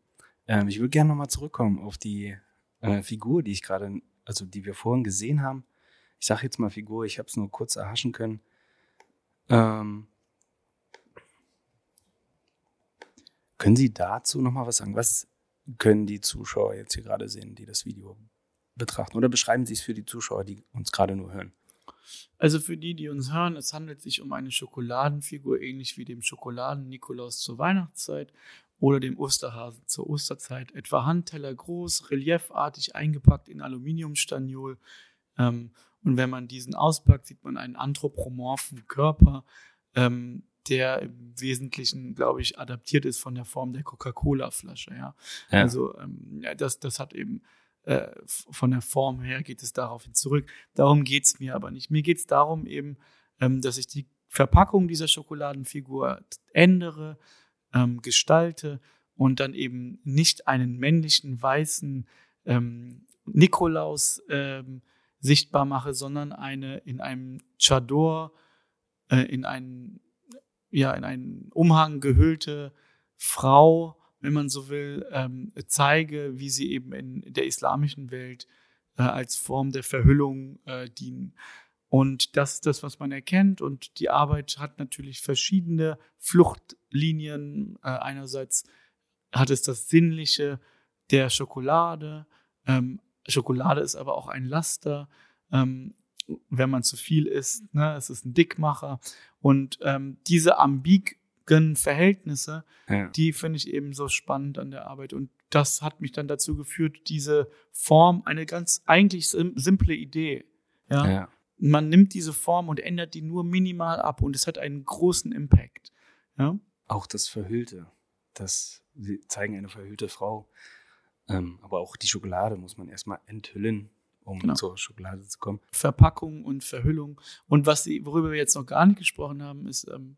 S1: Ähm, ich würde gerne nochmal zurückkommen auf die äh, Figur, die ich gerade, also die wir vorhin gesehen haben. Ich sage jetzt mal Figur, ich habe es nur kurz erhaschen können. Ähm, können Sie dazu nochmal was sagen? Was können die Zuschauer jetzt hier gerade sehen, die das Video betrachten? Oder beschreiben Sie es für die Zuschauer, die uns gerade nur hören?
S2: Also für die, die uns hören, es handelt sich um eine Schokoladenfigur, ähnlich wie dem Schokoladen-Nikolaus zur Weihnachtszeit oder dem Osterhasen zur Osterzeit. Etwa Handteller groß, reliefartig eingepackt in Aluminiumstaniol. Ähm, und wenn man diesen auspackt, sieht man einen anthropomorphen Körper, ähm, der im Wesentlichen, glaube ich, adaptiert ist von der Form der Coca-Cola-Flasche. Ja? ja? Also ähm, das, das hat eben äh, von der Form her geht es daraufhin zurück. Darum geht es mir aber nicht. Mir geht es darum eben, ähm, dass ich die Verpackung dieser Schokoladenfigur ändere, ähm, gestalte und dann eben nicht einen männlichen weißen ähm, Nikolaus ähm, sichtbar mache, sondern eine in einem Chador, äh, in einen, ja, in einen Umhang gehüllte Frau, wenn man so will, ähm, zeige, wie sie eben in der islamischen Welt äh, als Form der Verhüllung äh, dienen. Und das ist das, was man erkennt. Und die Arbeit hat natürlich verschiedene Fluchtlinien. Äh, einerseits hat es das Sinnliche der Schokolade. Ähm, Schokolade ist aber auch ein Laster. Ähm, wenn man zu viel isst, ne, es ist ein Dickmacher. Und ähm, diese ambigen Verhältnisse, ja. die finde ich eben so spannend an der Arbeit. Und das hat mich dann dazu geführt, diese Form, eine ganz eigentlich simple Idee, ja, ja man nimmt diese Form und ändert die nur minimal ab und es hat einen großen Impact. Ja?
S1: Auch das Verhüllte, das sie zeigen eine verhüllte Frau. Ähm, aber auch die Schokolade muss man erstmal enthüllen, um genau. zur Schokolade zu kommen.
S2: Verpackung und Verhüllung. Und was sie, worüber wir jetzt noch gar nicht gesprochen haben, ist, ähm,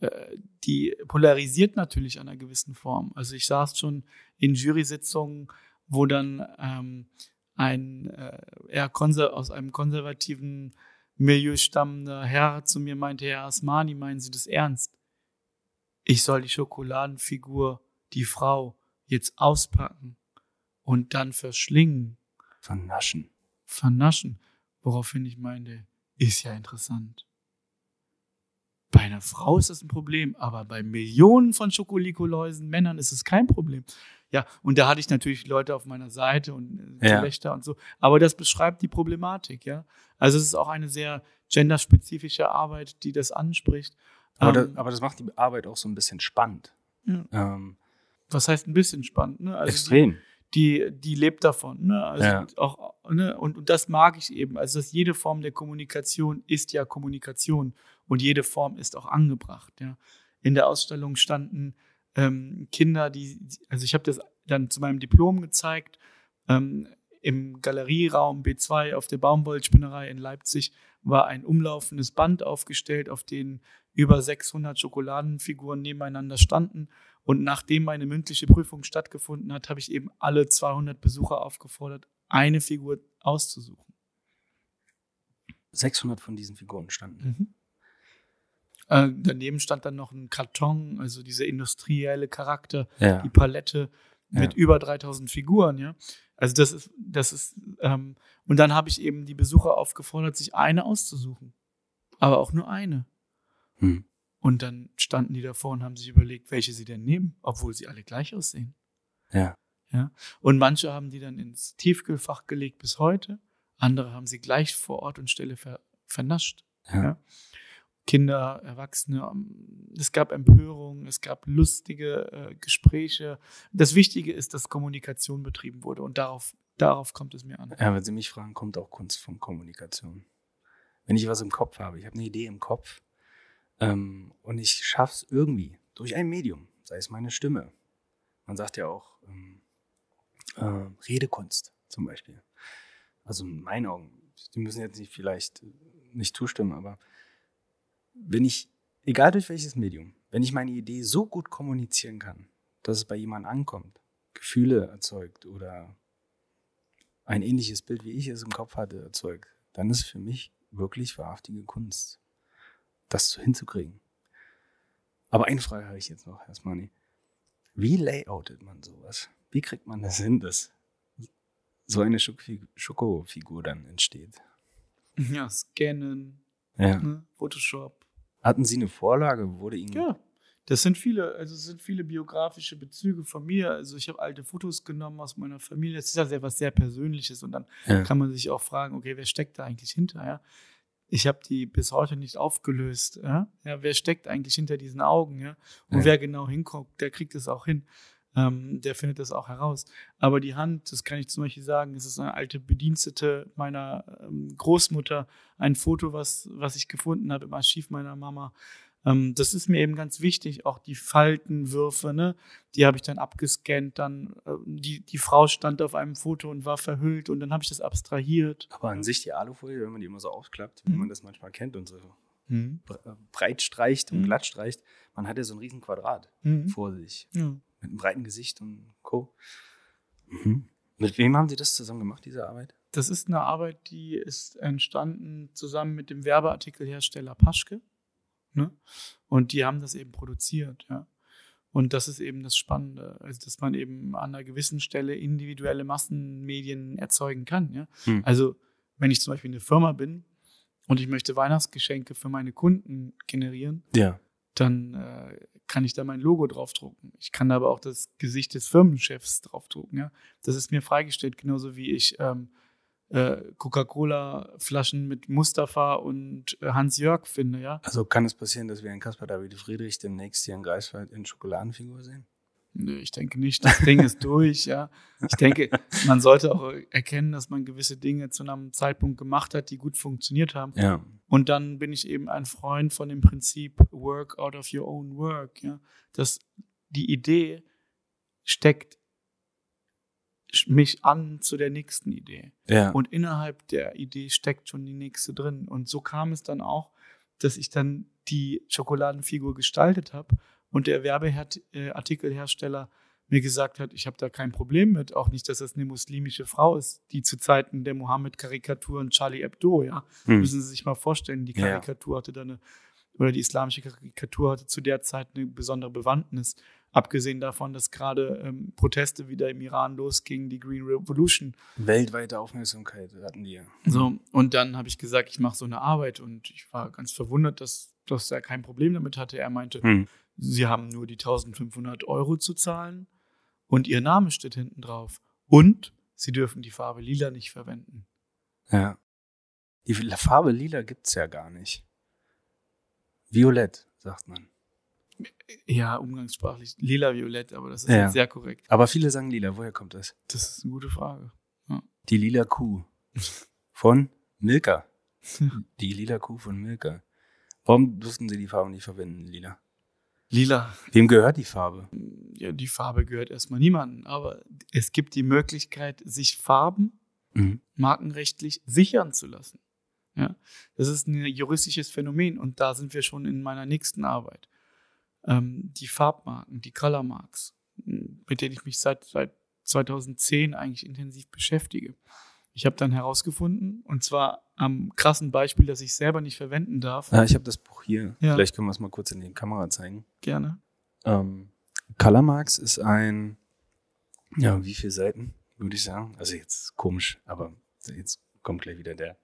S2: äh, die polarisiert natürlich an einer gewissen Form. Also ich saß schon in Jury-Sitzungen, wo dann ähm, ein äh, eher aus einem konservativen Milieu stammender Herr zu mir meinte, Herr Asmani, meinen Sie das ernst? Ich soll die Schokoladenfigur, die Frau, jetzt auspacken und dann verschlingen.
S1: Vernaschen.
S2: Vernaschen. Woraufhin ich meinte, ist ja interessant. Bei einer Frau ist das ein Problem, aber bei Millionen von Schokolikoläusen, Männern ist es kein Problem. Ja, und da hatte ich natürlich Leute auf meiner Seite und äh, ja. und so. Aber das beschreibt die Problematik, ja. Also es ist auch eine sehr genderspezifische Arbeit, die das anspricht.
S1: Aber, ähm, das, aber das macht die Arbeit auch so ein bisschen spannend.
S2: Ja. Ähm, Was heißt ein bisschen spannend? Ne?
S1: Also extrem.
S2: Die, die, die, lebt davon. Ne? Also ja. auch, ne? Und, und das mag ich eben. Also dass jede Form der Kommunikation ist ja Kommunikation und jede Form ist auch angebracht. Ja? In der Ausstellung standen ähm, Kinder, die, also ich habe das dann zu meinem Diplom gezeigt, ähm, im Galerieraum B2 auf der Baumwollspinnerei in Leipzig war ein umlaufendes Band aufgestellt, auf dem über 600 Schokoladenfiguren nebeneinander standen. Und nachdem meine mündliche Prüfung stattgefunden hat, habe ich eben alle 200 Besucher aufgefordert, eine Figur auszusuchen.
S1: 600 von diesen Figuren standen.
S2: Mhm. Äh, daneben stand dann noch ein Karton, also dieser industrielle Charakter,
S1: Ja.
S2: die Palette mit
S1: Ja.
S2: über 3000 Figuren, ja. Also das ist, das ist, ähm, und dann habe ich eben die Besucher aufgefordert, sich eine auszusuchen. Aber auch nur eine.
S1: Hm.
S2: Und dann standen die davor und haben sich überlegt, welche sie denn nehmen, obwohl sie alle gleich aussehen.
S1: Ja.
S2: Und manche haben die dann ins Tiefkühlfach gelegt bis heute. Andere haben sie gleich vor Ort und Stelle ver vernascht.
S1: Ja.
S2: Ja. Kinder, Erwachsene, ähm, es gab Empörung, es gab lustige äh, Gespräche. Das Wichtige ist, dass Kommunikation betrieben wurde und darauf, darauf kommt es mir an.
S1: Ja, wenn Sie mich fragen, kommt auch Kunst von Kommunikation. Wenn ich was im Kopf habe, ich habe eine Idee im Kopf ähm, und ich schaffe es irgendwie durch ein Medium, sei es meine Stimme. Man sagt ja auch ähm, äh, Redekunst zum Beispiel. Also in meinen Augen, Sie müssen jetzt nicht vielleicht nicht zustimmen, aber wenn ich, egal durch welches Medium, wenn ich meine Idee so gut kommunizieren kann, dass es bei jemandem ankommt, Gefühle erzeugt oder ein ähnliches Bild, wie ich es im Kopf hatte, erzeugt, dann ist für mich wirklich wahrhaftige Kunst, das hinzukriegen. Aber eine Frage habe ich jetzt noch, Herr Smani. Wie layoutet man sowas? Wie kriegt man das hin, dass so eine Schokofi- Schokofigur dann entsteht?
S2: Ja, scannen,
S1: Ja.
S2: ne? Photoshop.
S1: Hatten Sie eine Vorlage? Wurde Ihnen.
S2: Ja, das sind viele, also es sind viele biografische Bezüge von mir. Also ich habe alte Fotos genommen aus meiner Familie. Das ist ja sehr was sehr Persönliches und dann
S1: Ja.
S2: kann man sich auch fragen, okay, wer steckt da eigentlich hinter? Ja? Ich habe die bis heute nicht aufgelöst. Ja? Ja, wer steckt eigentlich hinter diesen Augen? Ja? Und wer genau hinguckt, der kriegt es auch hin. Ähm, der findet das auch heraus. Aber die Hand, das kann ich zum Beispiel sagen, es ist eine alte Bedienstete meiner ähm, Großmutter, ein Foto, was, was ich gefunden habe im Archiv meiner Mama. Ähm, das ist mir eben ganz wichtig, auch die Faltenwürfe, ne? Die habe ich dann abgescannt, dann äh, die, die Frau stand auf einem Foto und war verhüllt und dann habe ich das abstrahiert.
S1: Aber an sich die Alufolie, wenn man die immer so aufklappt, wie
S2: Mhm.
S1: man das manchmal kennt und so
S2: Mhm.
S1: bre- breit streicht und
S2: Mhm.
S1: glatt streicht, man hat ja so ein riesen Quadrat
S2: Mhm.
S1: vor sich.
S2: Ja.
S1: Mit einem breiten Gesicht und Co. Mhm. Mit wem haben Sie das zusammen gemacht, diese Arbeit?
S2: Das ist eine Arbeit, die ist entstanden zusammen mit dem Werbeartikelhersteller Paschke. Ne? Und die haben das eben produziert, ja. Und das ist eben das Spannende, also dass man eben an einer gewissen Stelle individuelle Massenmedien erzeugen kann, ja.
S1: Hm.
S2: Also wenn ich zum Beispiel eine Firma bin und ich möchte Weihnachtsgeschenke für meine Kunden generieren,
S1: Ja.
S2: Dann äh, kann ich da mein Logo draufdrucken. Ich kann aber auch das Gesicht des Firmenchefs draufdrucken. Ja? Das ist mir freigestellt, genauso wie ich ähm, äh, Coca-Cola-Flaschen mit Mustafa und äh, Hans-Jörg finde. Ja?
S1: Also kann es passieren, dass wir einen Caspar David Friedrich demnächst hier in Greifswald in Schokoladenfigur sehen?
S2: Nö, ich denke nicht. Das Ding ist durch. Ja? Ich denke, man sollte auch erkennen, dass man gewisse Dinge zu einem Zeitpunkt gemacht hat, die gut funktioniert haben.
S1: Ja.
S2: Und dann bin ich eben ein Freund von dem Prinzip Work out of your own work. Ja? Dass die Idee steckt mich an zu der nächsten Idee.
S1: Ja.
S2: Und innerhalb der Idee steckt schon die nächste drin. Und so kam es dann auch, dass ich dann die Schokoladenfigur gestaltet habe und der Werbeartikelhersteller mir gesagt hat, ich habe da kein Problem mit, auch nicht, dass das eine muslimische Frau ist, die zu Zeiten der Mohammed-Karikaturen Charlie Hebdo, ja,
S1: Hm.
S2: müssen Sie sich mal vorstellen, die
S1: Ja.
S2: Karikatur hatte da eine, oder die islamische Karikatur hatte zu der Zeit eine besondere Bewandtnis. Abgesehen davon, dass gerade ähm, Proteste wieder im Iran losgingen, die Green Revolution.
S1: Weltweite Aufmerksamkeit hatten die.
S2: So, und dann habe ich gesagt, ich mache so eine Arbeit und ich war ganz verwundert, dass, dass er kein Problem damit hatte. Er meinte,
S1: Hm.
S2: Sie haben nur die 1500 Euro zu zahlen und Ihr Name steht hinten drauf. Und Sie dürfen die Farbe lila nicht verwenden.
S1: Ja. Die Farbe lila gibt's ja gar nicht. Violett, sagt man.
S2: Ja, umgangssprachlich lila-violett, aber das ist
S1: Ja.
S2: sehr korrekt.
S1: Aber viele sagen lila. Woher kommt das?
S2: Das ist eine gute Frage.
S1: Die lila Kuh von Milka. [LAUGHS] Die lila Kuh von Milka. Warum durften sie die Farbe nicht verwenden, lila?
S2: Lila,
S1: Wem gehört die Farbe?
S2: ja, die Farbe gehört erstmal niemandem, aber es gibt die Möglichkeit, sich Farben
S1: Mhm.
S2: markenrechtlich sichern zu lassen. Ja, das ist ein juristisches Phänomen und da sind wir schon in meiner nächsten Arbeit. Ähm, die Farbmarken, die Color Marks, mit denen ich mich seit, seit 2010 eigentlich intensiv beschäftige. Ich habe dann herausgefunden, und zwar am krassen Beispiel, dass ich selber nicht verwenden darf.
S1: Ja, ich habe das Buch hier.
S2: Ja.
S1: Vielleicht können wir es mal kurz in die Kamera zeigen.
S2: Gerne.
S1: Ähm, Colormarks ist ein, ja, wie viele Seiten, würde ich sagen? Also jetzt komisch, aber jetzt kommt gleich wieder der,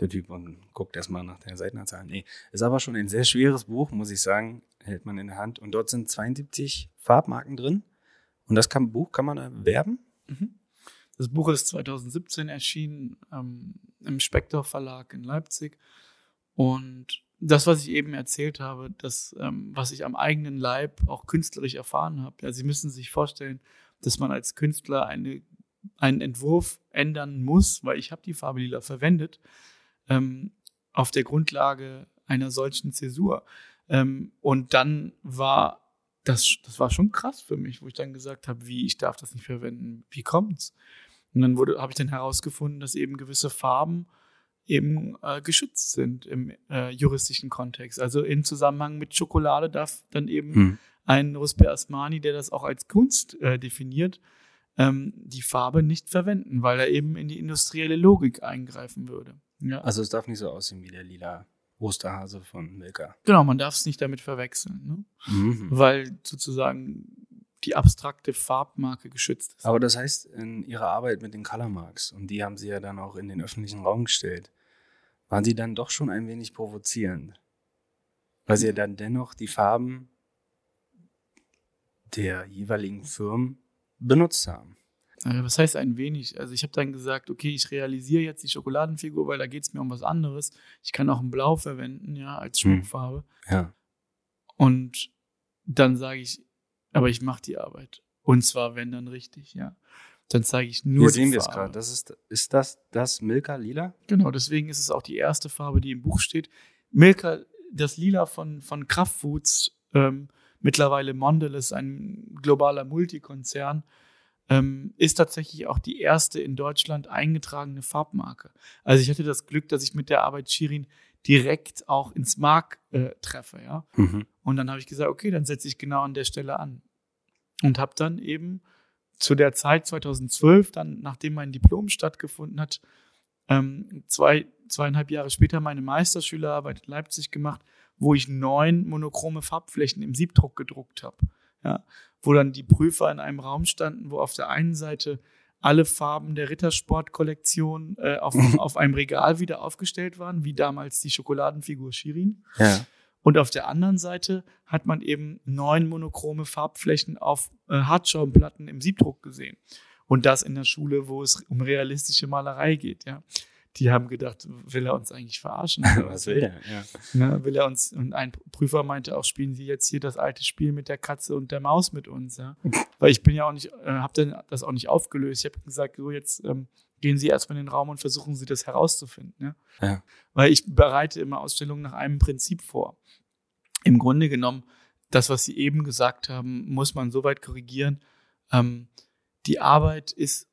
S1: der Typ und guckt erstmal nach der Seitenanzahl. Nee, ist aber schon ein sehr schweres Buch, muss ich sagen, hält man in der Hand. Und dort sind 72 Farbmarken drin. Und das kann, Buch kann man erwerben?
S2: Mhm. Das Buch ist 2017 erschienen ähm, im Spektor Verlag in Leipzig. Und das, was ich eben erzählt habe, das, ähm, was ich am eigenen Leib auch künstlerisch erfahren habe, ja, Sie müssen sich vorstellen, dass man als Künstler eine, einen Entwurf ändern muss, weil ich habe die Farbe lila verwendet, ähm, auf der Grundlage einer solchen Zäsur. Ähm, und dann war das, das war schon krass für mich, wo ich dann gesagt habe, wie, ich darf das nicht verwenden, wie kommt's? Und dann wurde, habe ich dann herausgefunden, dass eben gewisse Farben eben äh, geschützt sind im äh, juristischen Kontext. Also in Zusammenhang mit Schokolade darf dann eben
S1: Hm.
S2: ein Rusper Asmani, der das auch als Kunst äh, definiert, ähm, die Farbe nicht verwenden, weil er eben in die industrielle Logik eingreifen würde. Ja.
S1: Also es darf nicht so aussehen wie der lila Osterhase von Milka.
S2: Genau, man darf es nicht damit verwechseln, ne?
S1: Mhm.
S2: weil sozusagen die abstrakte Farbmarke geschützt ist.
S1: Aber das heißt, in Ihrer Arbeit mit den Colormarks, und die haben Sie ja dann auch in den öffentlichen Raum gestellt, waren Sie dann doch schon ein wenig provozierend. Weil Sie ja dann dennoch die Farben der jeweiligen Firmen benutzt haben.
S2: Äh, Was heißt ein wenig? Also ich habe dann gesagt, okay, ich realisiere jetzt die Schokoladenfigur, weil da geht es mir um was anderes. Ich kann auch ein Blau verwenden, ja, als
S1: Hm.
S2: Schmuckfarbe.
S1: Ja.
S2: Und dann sage ich, aber ich mache die Arbeit. Und zwar, wenn dann richtig, ja. Dann zeige ich nur
S1: Hier
S2: die
S1: sehen wir es gerade. Das ist, ist das das Milka Lila?
S2: Genau, deswegen ist es auch die erste Farbe, die im Buch steht. Milka, das Lila von, von Kraftfoods, ähm, mittlerweile Mondelez, ein globaler Multikonzern, ähm, ist tatsächlich auch die erste in Deutschland eingetragene Farbmarke. Also ich hatte das Glück, dass ich mit der Arbeit Shirin direkt auch ins Mark äh, treffe, ja.
S1: Mhm.
S2: Und dann habe ich gesagt, okay, dann setze ich genau an der Stelle an. Und habe dann eben zu der Zeit 2012, dann nachdem mein Diplom stattgefunden hat, ähm, zwei, zweieinhalb Jahre später meine Meisterschülerarbeit in Leipzig gemacht, wo ich neun monochrome Farbflächen im Siebdruck gedruckt habe. Ja, wo dann die Prüfer in einem Raum standen, wo auf der einen Seite alle Farben der Rittersport-Kollektion äh, auf, auf einem Regal wieder aufgestellt waren, wie damals die Schokoladenfigur Shirin.
S1: Ja.
S2: Und auf der anderen Seite hat man eben neun monochrome Farbflächen auf äh, Hartschaumplatten im Siebdruck gesehen. Und das in der Schule, wo es um realistische Malerei geht, ja. Die haben gedacht, will er uns eigentlich verarschen? [LAUGHS]
S1: Was will der? Ja.
S2: Ne, will er uns, und ein Prüfer meinte auch, spielen Sie jetzt hier das alte Spiel mit der Katze und der Maus mit uns, ja. [LAUGHS] Weil ich bin ja auch nicht, äh, habe dann das auch nicht aufgelöst. Ich habe gesagt, so jetzt ähm, gehen Sie erstmal in den Raum und versuchen Sie das herauszufinden, ja.
S1: Ja.
S2: Weil ich bereite immer Ausstellungen nach einem Prinzip vor. Im Grunde genommen, das, was Sie eben gesagt haben, muss man so weit korrigieren. Ähm, die Arbeit ist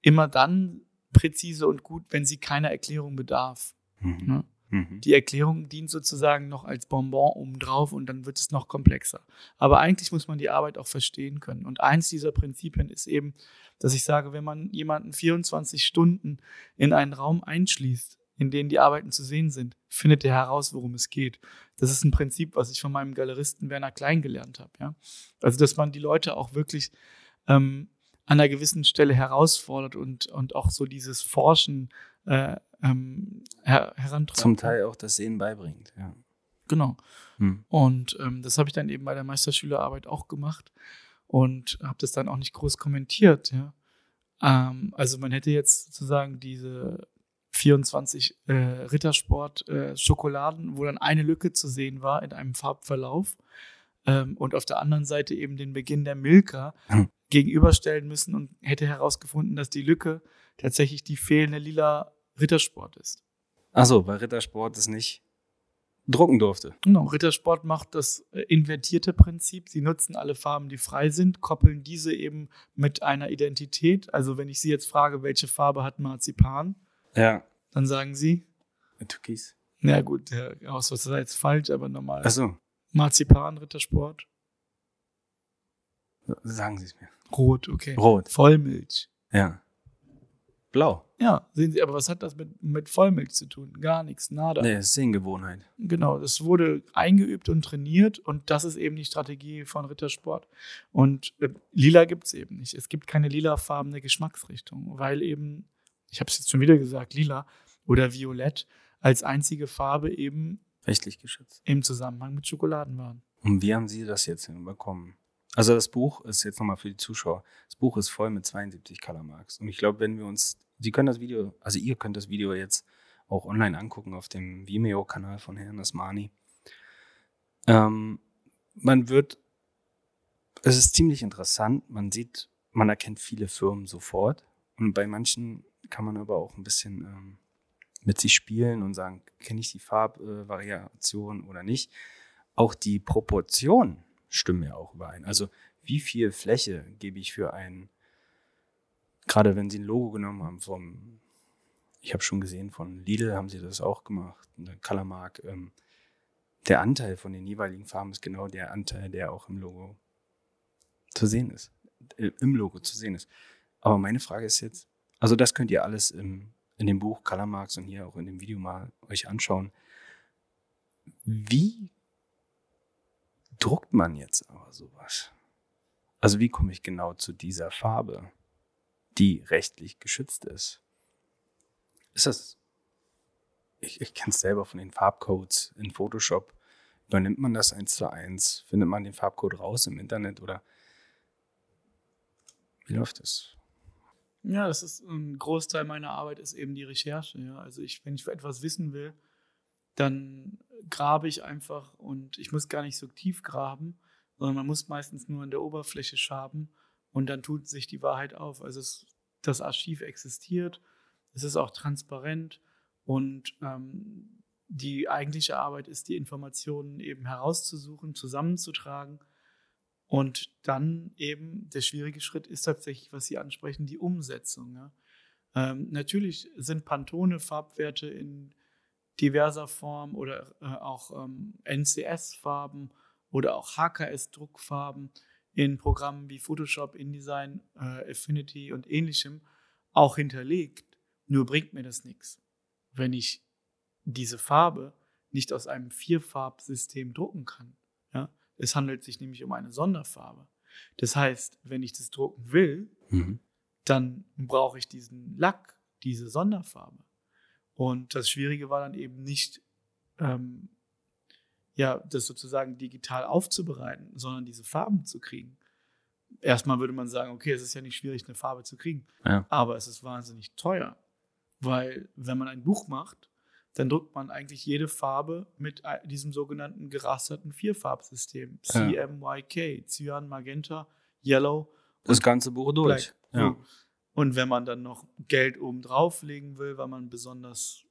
S2: immer dann präzise und gut, wenn sie keiner Erklärung bedarf.
S1: Mhm.
S2: Ja.
S1: Mhm.
S2: Die Erklärung dient sozusagen noch als Bonbon obendrauf und dann wird es noch komplexer. Aber eigentlich muss man die Arbeit auch verstehen können. Und eins dieser Prinzipien ist eben, dass ich sage, wenn man jemanden 24 Stunden in einen Raum einschließt, in denen die Arbeiten zu sehen sind, findet er heraus, worum es geht. Das ist ein Prinzip, was ich von meinem Galeristen Werner Klein gelernt habe. Ja? Also, dass man die Leute auch wirklich ähm, an einer gewissen Stelle herausfordert und, und auch so dieses Forschen äh, ähm, her herantreibt.
S1: Zum Teil auch das Sehen beibringt. Ja.
S2: Genau.
S1: Hm.
S2: Und ähm, das habe ich dann eben bei der Meisterschülerarbeit auch gemacht und habe das dann auch nicht groß kommentiert. Ja. Ähm, also man hätte jetzt sozusagen diese 24 äh, Rittersport äh, Schokoladen, wo dann eine Lücke zu sehen war in einem Farbverlauf ähm, und auf der anderen Seite eben den Beginn der Milka
S1: Hm.
S2: Gegenüberstellen müssen und hätte herausgefunden, dass die Lücke tatsächlich die fehlende lila Rittersport ist.
S1: Achso, bei Rittersport ist nicht drucken durfte.
S2: Genau, Rittersport macht das äh, invertierte Prinzip. Sie nutzen alle Farben, die frei sind, koppeln diese eben mit einer Identität. Also wenn ich Sie jetzt frage, welche Farbe hat Marzipan,
S1: Ja.
S2: dann sagen Sie,
S1: Türkis.
S2: na gut, der Ausdruck ist jetzt falsch, aber normal.
S1: Achso,
S2: Marzipan, Rittersport,
S1: sagen Sie es mir.
S2: Rot, okay.
S1: Rot.
S2: Vollmilch.
S1: Ja. Blau.
S2: Ja, sehen Sie, aber was hat das mit, mit Vollmilch zu tun? Gar nichts, nada.
S1: Nee, ist Sehgewohnheit.
S2: Genau, das wurde eingeübt und trainiert und das ist eben die Strategie von Rittersport. Und äh, lila gibt es eben nicht. Es gibt keine lilafarbene Geschmacksrichtung, weil eben, ich habe es jetzt schon wieder gesagt, lila oder violett als einzige Farbe eben
S1: Rechtlich geschützt.
S2: im Zusammenhang mit Schokoladen waren.
S1: Und wie haben Sie das jetzt hinbekommen? Also das Buch ist jetzt nochmal für die Zuschauer. Das Buch ist voll mit 72 Color Marks. Und ich glaube, wenn wir uns, Sie können das Video, also ihr könnt das Video jetzt auch online angucken auf dem Vimeo-Kanal von Herrn Asmani. Ähm, man wird, es ist ziemlich interessant. Man sieht, man erkennt viele Firmen sofort. Und bei manchen kann man aber auch ein bisschen ähm, mit sich spielen und sagen, kenne ich die Farbvariation oder nicht. Auch die Proportionen stimmen ja auch überein. Also wie viel Fläche gebe ich für ein, gerade wenn Sie ein Logo genommen haben vom, ich habe schon gesehen, von Lidl haben Sie das auch gemacht, eine Colormark, ähm, der Anteil von den jeweiligen Farben ist genau der Anteil, der auch im Logo zu sehen ist, äh, im Logo zu sehen ist. Aber meine Frage ist jetzt, also das könnt ihr alles im, in dem Buch Color Marks und hier auch in dem Video mal euch anschauen. Wie druckt man jetzt aber sowas? Also wie komme ich genau zu dieser Farbe, die rechtlich geschützt ist? Ist das, ich, ich kenne es selber von den Farbcodes in Photoshop. Übernimmt man das eins zu eins? Findet man den Farbcode raus im Internet oder wie läuft das?
S2: Ja, das ist ein Großteil meiner Arbeit ist eben die Recherche. Ja. Also ich, wenn ich für etwas wissen will, dann grabe ich einfach und ich muss gar nicht so tief graben, sondern man muss meistens nur an der Oberfläche schaben und dann tut sich die Wahrheit auf. Also es, das Archiv existiert, es ist auch transparent und ähm, die eigentliche Arbeit ist, die Informationen eben herauszusuchen, zusammenzutragen und dann eben der schwierige Schritt ist tatsächlich, was Sie ansprechen, die Umsetzung. Ja. Ähm, natürlich sind Pantone Farbwerte in diverser Form oder äh, auch ähm, NCS-Farben oder auch HKS-Druckfarben in Programmen wie Photoshop, InDesign, äh, Affinity und ähnlichem auch hinterlegt. Nur bringt mir das nichts, wenn ich diese Farbe nicht aus einem Vierfarbsystem drucken kann. Ja? Es handelt sich nämlich um eine Sonderfarbe. Das heißt, wenn ich das drucken will,
S1: Mhm.
S2: dann brauche ich diesen Lack, diese Sonderfarbe. Und das Schwierige war dann eben nicht, ähm, ja, das sozusagen digital aufzubereiten, sondern diese Farben zu kriegen. Erstmal würde man sagen, okay, es ist ja nicht schwierig, eine Farbe zu kriegen,
S1: Ja.
S2: aber es ist wahnsinnig teuer, weil wenn man ein Buch macht, dann druckt man eigentlich jede Farbe mit diesem sogenannten gerasterten Vierfarbsystem.
S1: Ja.
S2: CMYK, Cyan, Magenta, Yellow
S1: Das ganze Buch durch. Ja.
S2: Und wenn man dann noch Geld oben drauflegen will, weil man besonders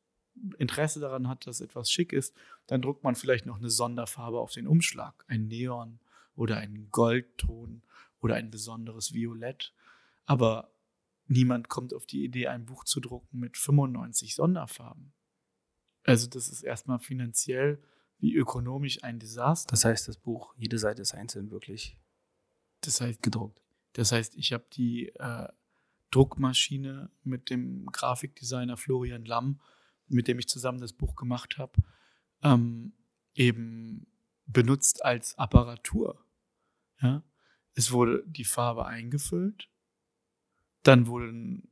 S2: Interesse daran hat, dass etwas schick ist, dann druckt man vielleicht noch eine Sonderfarbe auf den Umschlag. Ein Neon oder ein Goldton oder ein besonderes Violett. Aber niemand kommt auf die Idee, ein Buch zu drucken mit 95 Sonderfarben. Also das ist erstmal finanziell wie ökonomisch ein Desaster.
S1: Das heißt, das Buch, jede Seite ist einzeln wirklich
S2: Das heißt,
S1: gedruckt.
S2: Das heißt, ich habe die äh, Druckmaschine mit dem Grafikdesigner Florian Lamm, mit dem ich zusammen das Buch gemacht habe, ähm, eben benutzt als Apparatur. Ja? Es wurde die Farbe eingefüllt, dann wurden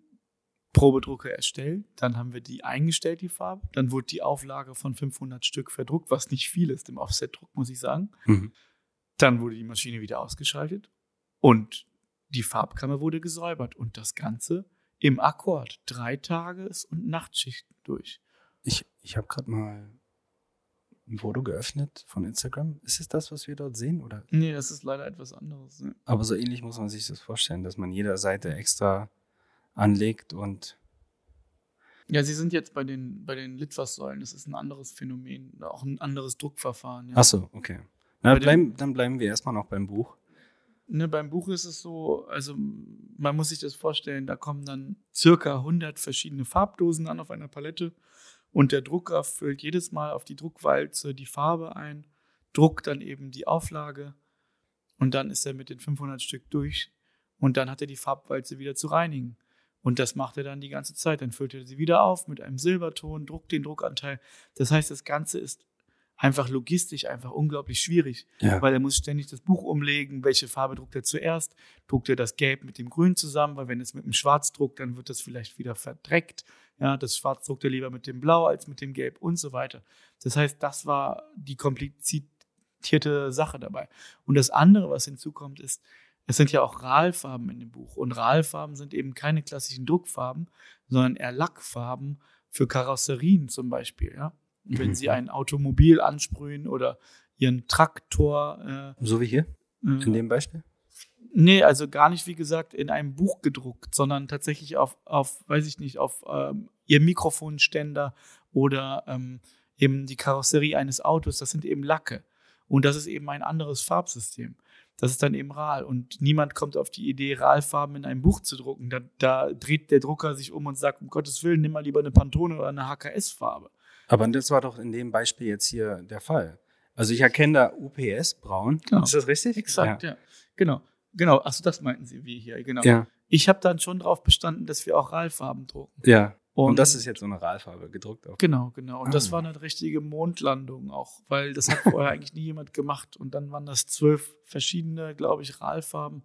S2: Probedrucke erstellt, dann haben wir die eingestellt, die Farbe, dann wurde die Auflage von 500 Stück verdruckt, was nicht viel ist im Offset-Druck, muss ich sagen.
S1: Mhm.
S2: Dann wurde die Maschine wieder ausgeschaltet und die Farbkammer wurde gesäubert und das Ganze im Akkord. Drei Tages- und Nachtschichten durch.
S1: Ich, ich habe gerade mal ein Foto geöffnet von Instagram. Ist es das, was wir dort sehen? Oder?
S2: Nee, das ist leider etwas anderes. ne?
S1: Aber so ähnlich muss man sich das vorstellen, dass man jeder Seite extra anlegt und
S2: Ja, Sie sind jetzt bei den, bei den Litfaßsäulen. Das ist ein anderes Phänomen, auch ein anderes Druckverfahren. Ja.
S1: Ach so, okay. Na, bleiben, dann bleiben wir erstmal noch beim Buch.
S2: Ne, beim Buch ist es so, also man muss sich das vorstellen, da kommen dann circa 100 verschiedene Farbdosen an auf einer Palette und der Drucker füllt jedes Mal auf die Druckwalze die Farbe ein, druckt dann eben die Auflage und dann ist er mit den 500 Stück durch und dann hat er die Farbwalze wieder zu reinigen. Und das macht er dann die ganze Zeit. Dann füllt er sie wieder auf mit einem Silberton, druckt den Druckanteil. Das heißt, das Ganze ist einfach logistisch einfach unglaublich schwierig
S1: Ja.
S2: weil er muss ständig das Buch umlegen, welche Farbe druckt er zuerst, druckt er das Gelb mit dem Grün zusammen, weil wenn es mit dem Schwarz druckt, dann wird das vielleicht wieder verdreckt. Ja, das Schwarz druckt er lieber mit dem Blau als mit dem Gelb und so weiter. Das heißt, das war die komplizierte Sache dabei. Und das andere, was hinzukommt, ist, es sind ja auch RAL-Farben in dem Buch. Und RAL-Farben sind eben keine klassischen Druckfarben, sondern eher Lackfarben für Karosserien zum Beispiel. Ja? Wenn
S1: Mhm.
S2: Sie ein Automobil ansprühen oder Ihren Traktor.
S1: So wie hier,
S2: Äh,
S1: in
S2: äh,
S1: dem Beispiel?
S2: nee, also gar nicht, wie gesagt, in einem Buch gedruckt, sondern tatsächlich auf, auf weiß ich nicht, auf ähm, Ihr Mikrofonständer oder ähm, eben die Karosserie eines Autos. Das sind eben Lacke. Und das ist eben ein anderes Farbsystem. Das ist dann eben RAL. Und niemand kommt auf die Idee, RAL-Farben in einem Buch zu drucken. Da, da dreht der Drucker sich um und sagt, um Gottes Willen, nimm mal lieber eine Pantone oder eine HKS-Farbe.
S1: Aber das war doch in dem Beispiel jetzt hier der Fall. Also ich erkenne da UPS braun.
S2: Genau.
S1: Ist das richtig?
S2: Exakt, ja. Genau. Genau. Achso, das meinten Sie, wie hier, genau.
S1: Ja.
S2: Ich habe dann schon darauf bestanden, dass wir auch RAL-Farben drucken.
S1: Ja. Und, das ist jetzt so eine RAL-Farbe gedruckt auf.
S2: Genau, genau. Und das
S1: Ah.
S2: war eine richtige Mondlandung auch, weil das hat vorher [LAUGHS] eigentlich nie jemand gemacht. Und dann waren das zwölf verschiedene, glaube ich, RAL-Farben,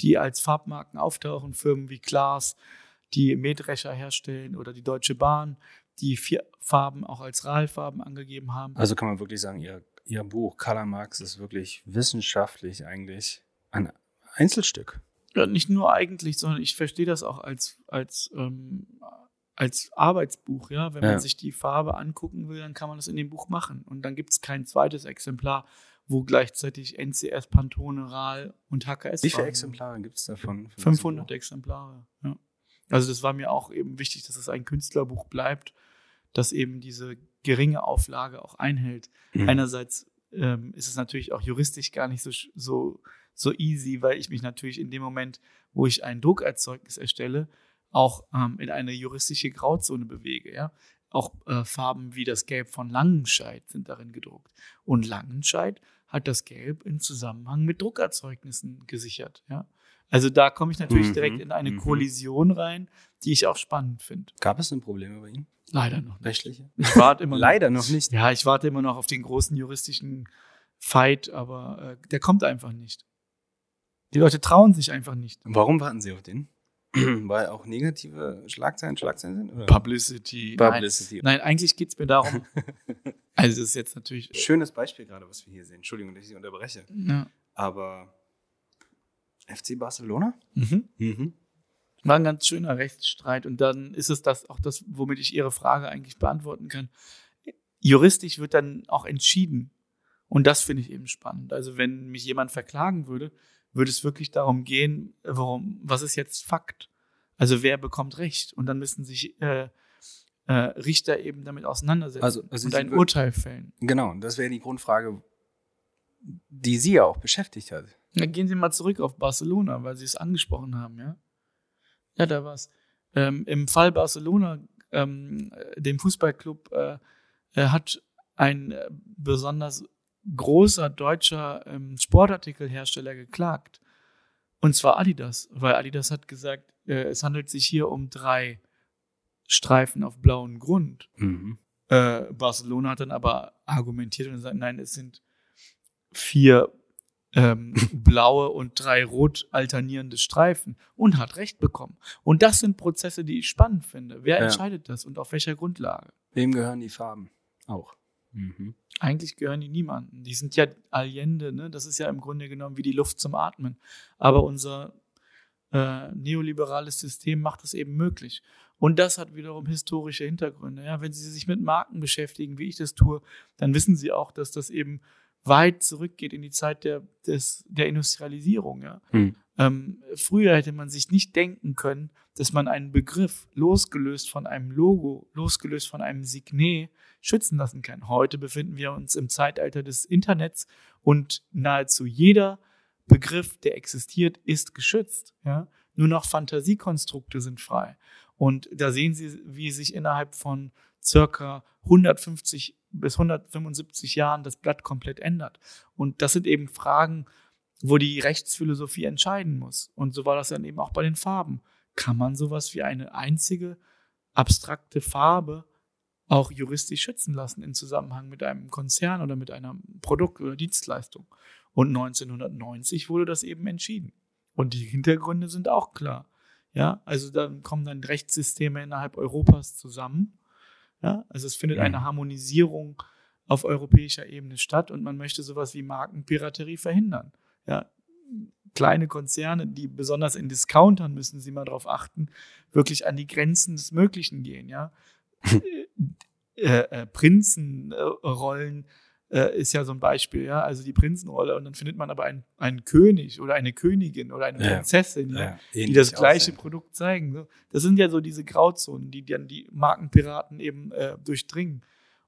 S2: die als Farbmarken auftauchen. Firmen wie Klaas, die Mähdrescher herstellen oder die Deutsche Bahn, die vier Farben auch als RAL-Farben angegeben haben.
S1: Also kann man wirklich sagen, ihr, ihr Buch Color Marx ist wirklich wissenschaftlich eigentlich ein Einzelstück.
S2: Ja, nicht nur eigentlich, sondern ich verstehe das auch als, als, ähm, als Arbeitsbuch, ja. Wenn
S1: Ja.
S2: man sich die Farbe angucken will, dann kann man das in dem Buch machen. Und dann gibt es kein zweites Exemplar, wo gleichzeitig NCS, Pantone, RAL und HKS
S1: Wie viele Exemplare gibt es davon? von
S2: sind.
S1: diesem
S2: 500
S1: Buch?
S2: Exemplare, ja. Also das war mir auch eben wichtig, dass es ein Künstlerbuch bleibt, das eben diese geringe Auflage auch einhält.
S1: Mhm.
S2: Einerseits ähm, ist es natürlich auch juristisch gar nicht so, so, so easy, weil ich mich natürlich in dem Moment, wo ich ein Druckerzeugnis erstelle, auch ähm, in eine juristische Grauzone bewege. Ja? Auch äh, Farben wie das Gelb von Langenscheid sind darin gedruckt. Und Langenscheid hat das Gelb in Zusammenhang mit Druckerzeugnissen gesichert. Ja? Also da komme ich natürlich
S1: Mhm,
S2: direkt in eine
S1: mhm.
S2: Kollision rein, die ich auch spannend finde.
S1: Gab es denn Probleme bei Ihnen?
S2: Leider noch nicht.
S1: Rechtliche?
S2: Ich warte immer [LAUGHS] noch.
S1: Leider noch nicht.
S2: Ja, ich warte immer noch auf den großen juristischen Fight, aber äh, der kommt einfach nicht. Die Leute trauen sich einfach nicht.
S1: Warum warten Sie auf den? [CLEARS THROAT] Weil auch negative Schlagzeilen Schlagzeilen sind? Oder?
S2: Publicity.
S1: Publicity.
S2: Nein, nein eigentlich geht es mir darum. [LAUGHS] also, es ist jetzt natürlich.
S1: Schönes Beispiel gerade, was wir hier sehen. Entschuldigung, dass ich Sie unterbreche.
S2: Ja.
S1: Aber FC Barcelona?
S2: Mhm.
S1: Mhm.
S2: War ein ganz schöner Rechtsstreit und dann ist es das auch das, womit ich Ihre Frage eigentlich beantworten kann. Juristisch wird dann auch entschieden. Und das finde ich eben spannend. Also, wenn mich jemand verklagen würde, würde es wirklich darum gehen, warum, was ist jetzt Fakt? Also, wer bekommt Recht? Und dann müssen sich äh, äh, Richter eben damit auseinandersetzen
S1: Also- also
S2: und ein Urteil fällen.
S1: Genau, und das wäre die Grundfrage, die Sie ja auch beschäftigt hat.
S2: Dann gehen Sie mal zurück auf Barcelona, weil Sie es angesprochen haben, ja? Ja, da war's. Ähm, Im Fall Barcelona, ähm, äh, dem Fußballclub, äh, äh, hat ein äh, besonders großer deutscher ähm, Sportartikelhersteller geklagt. Und zwar Adidas, weil Adidas hat gesagt, äh, es handelt sich hier um drei Streifen auf blauem Grund.
S1: Mhm.
S2: Äh, Barcelona hat dann aber argumentiert und gesagt, nein, es sind vier ähm, [LAUGHS] blaue und drei rot alternierende Streifen und hat recht bekommen. Und das sind Prozesse, die ich spannend finde. Wer
S1: Ja.
S2: entscheidet das und auf welcher Grundlage?
S1: Wem gehören die Farben? Auch. Mhm.
S2: Eigentlich gehören die niemandem. Die sind ja Allende, ne? Das ist ja im Grunde genommen wie die Luft zum Atmen. Aber unser äh, neoliberales System macht es eben möglich. Und das hat wiederum historische Hintergründe. Ja? Wenn Sie sich mit Marken beschäftigen, wie ich das tue, dann wissen Sie auch, dass das eben weit zurückgeht in die Zeit der, des, der Industrialisierung. Ja?
S1: Hm.
S2: Ähm, früher hätte man sich nicht denken können, dass man einen Begriff losgelöst von einem Logo, losgelöst von einem Signet schützen lassen kann. Heute befinden wir uns im Zeitalter des Internets und nahezu jeder Begriff, der existiert, ist geschützt. Ja? Nur noch Fantasiekonstrukte sind frei. Und da sehen Sie, wie sich innerhalb von circa 150 bis 175 Jahren das Blatt komplett ändert. Und das sind eben Fragen, wo die Rechtsphilosophie entscheiden muss. Und so war das dann eben auch bei den Farben. Kann man sowas wie eine einzige abstrakte Farbe auch juristisch schützen lassen in Zusammenhang mit einem Konzern oder mit einem Produkt oder Dienstleistung? Und 1990 wurde das eben entschieden. Und die Hintergründe sind auch klar. Ja, also dann kommen dann Rechtssysteme innerhalb Europas zusammen. Ja, also es findet eine mhm. Harmonisierung auf europäischer Ebene statt und man möchte sowas wie Markenpiraterie verhindern. Ja, kleine Konzerne, die besonders in Discountern müssen Sie mal darauf achten, wirklich an die Grenzen des Möglichen gehen. Ja, [LAUGHS] äh, äh, Prinzenrollen äh, ist ja so ein Beispiel, ja, also die Prinzenrolle und dann findet man aber einen, einen König oder eine Königin oder eine
S1: ja.
S2: Prinzessin, ja, die das gleiche aussehen. Produkt zeigen. So. Das sind ja so diese Grauzonen, die dann die Markenpiraten eben äh, durchdringen.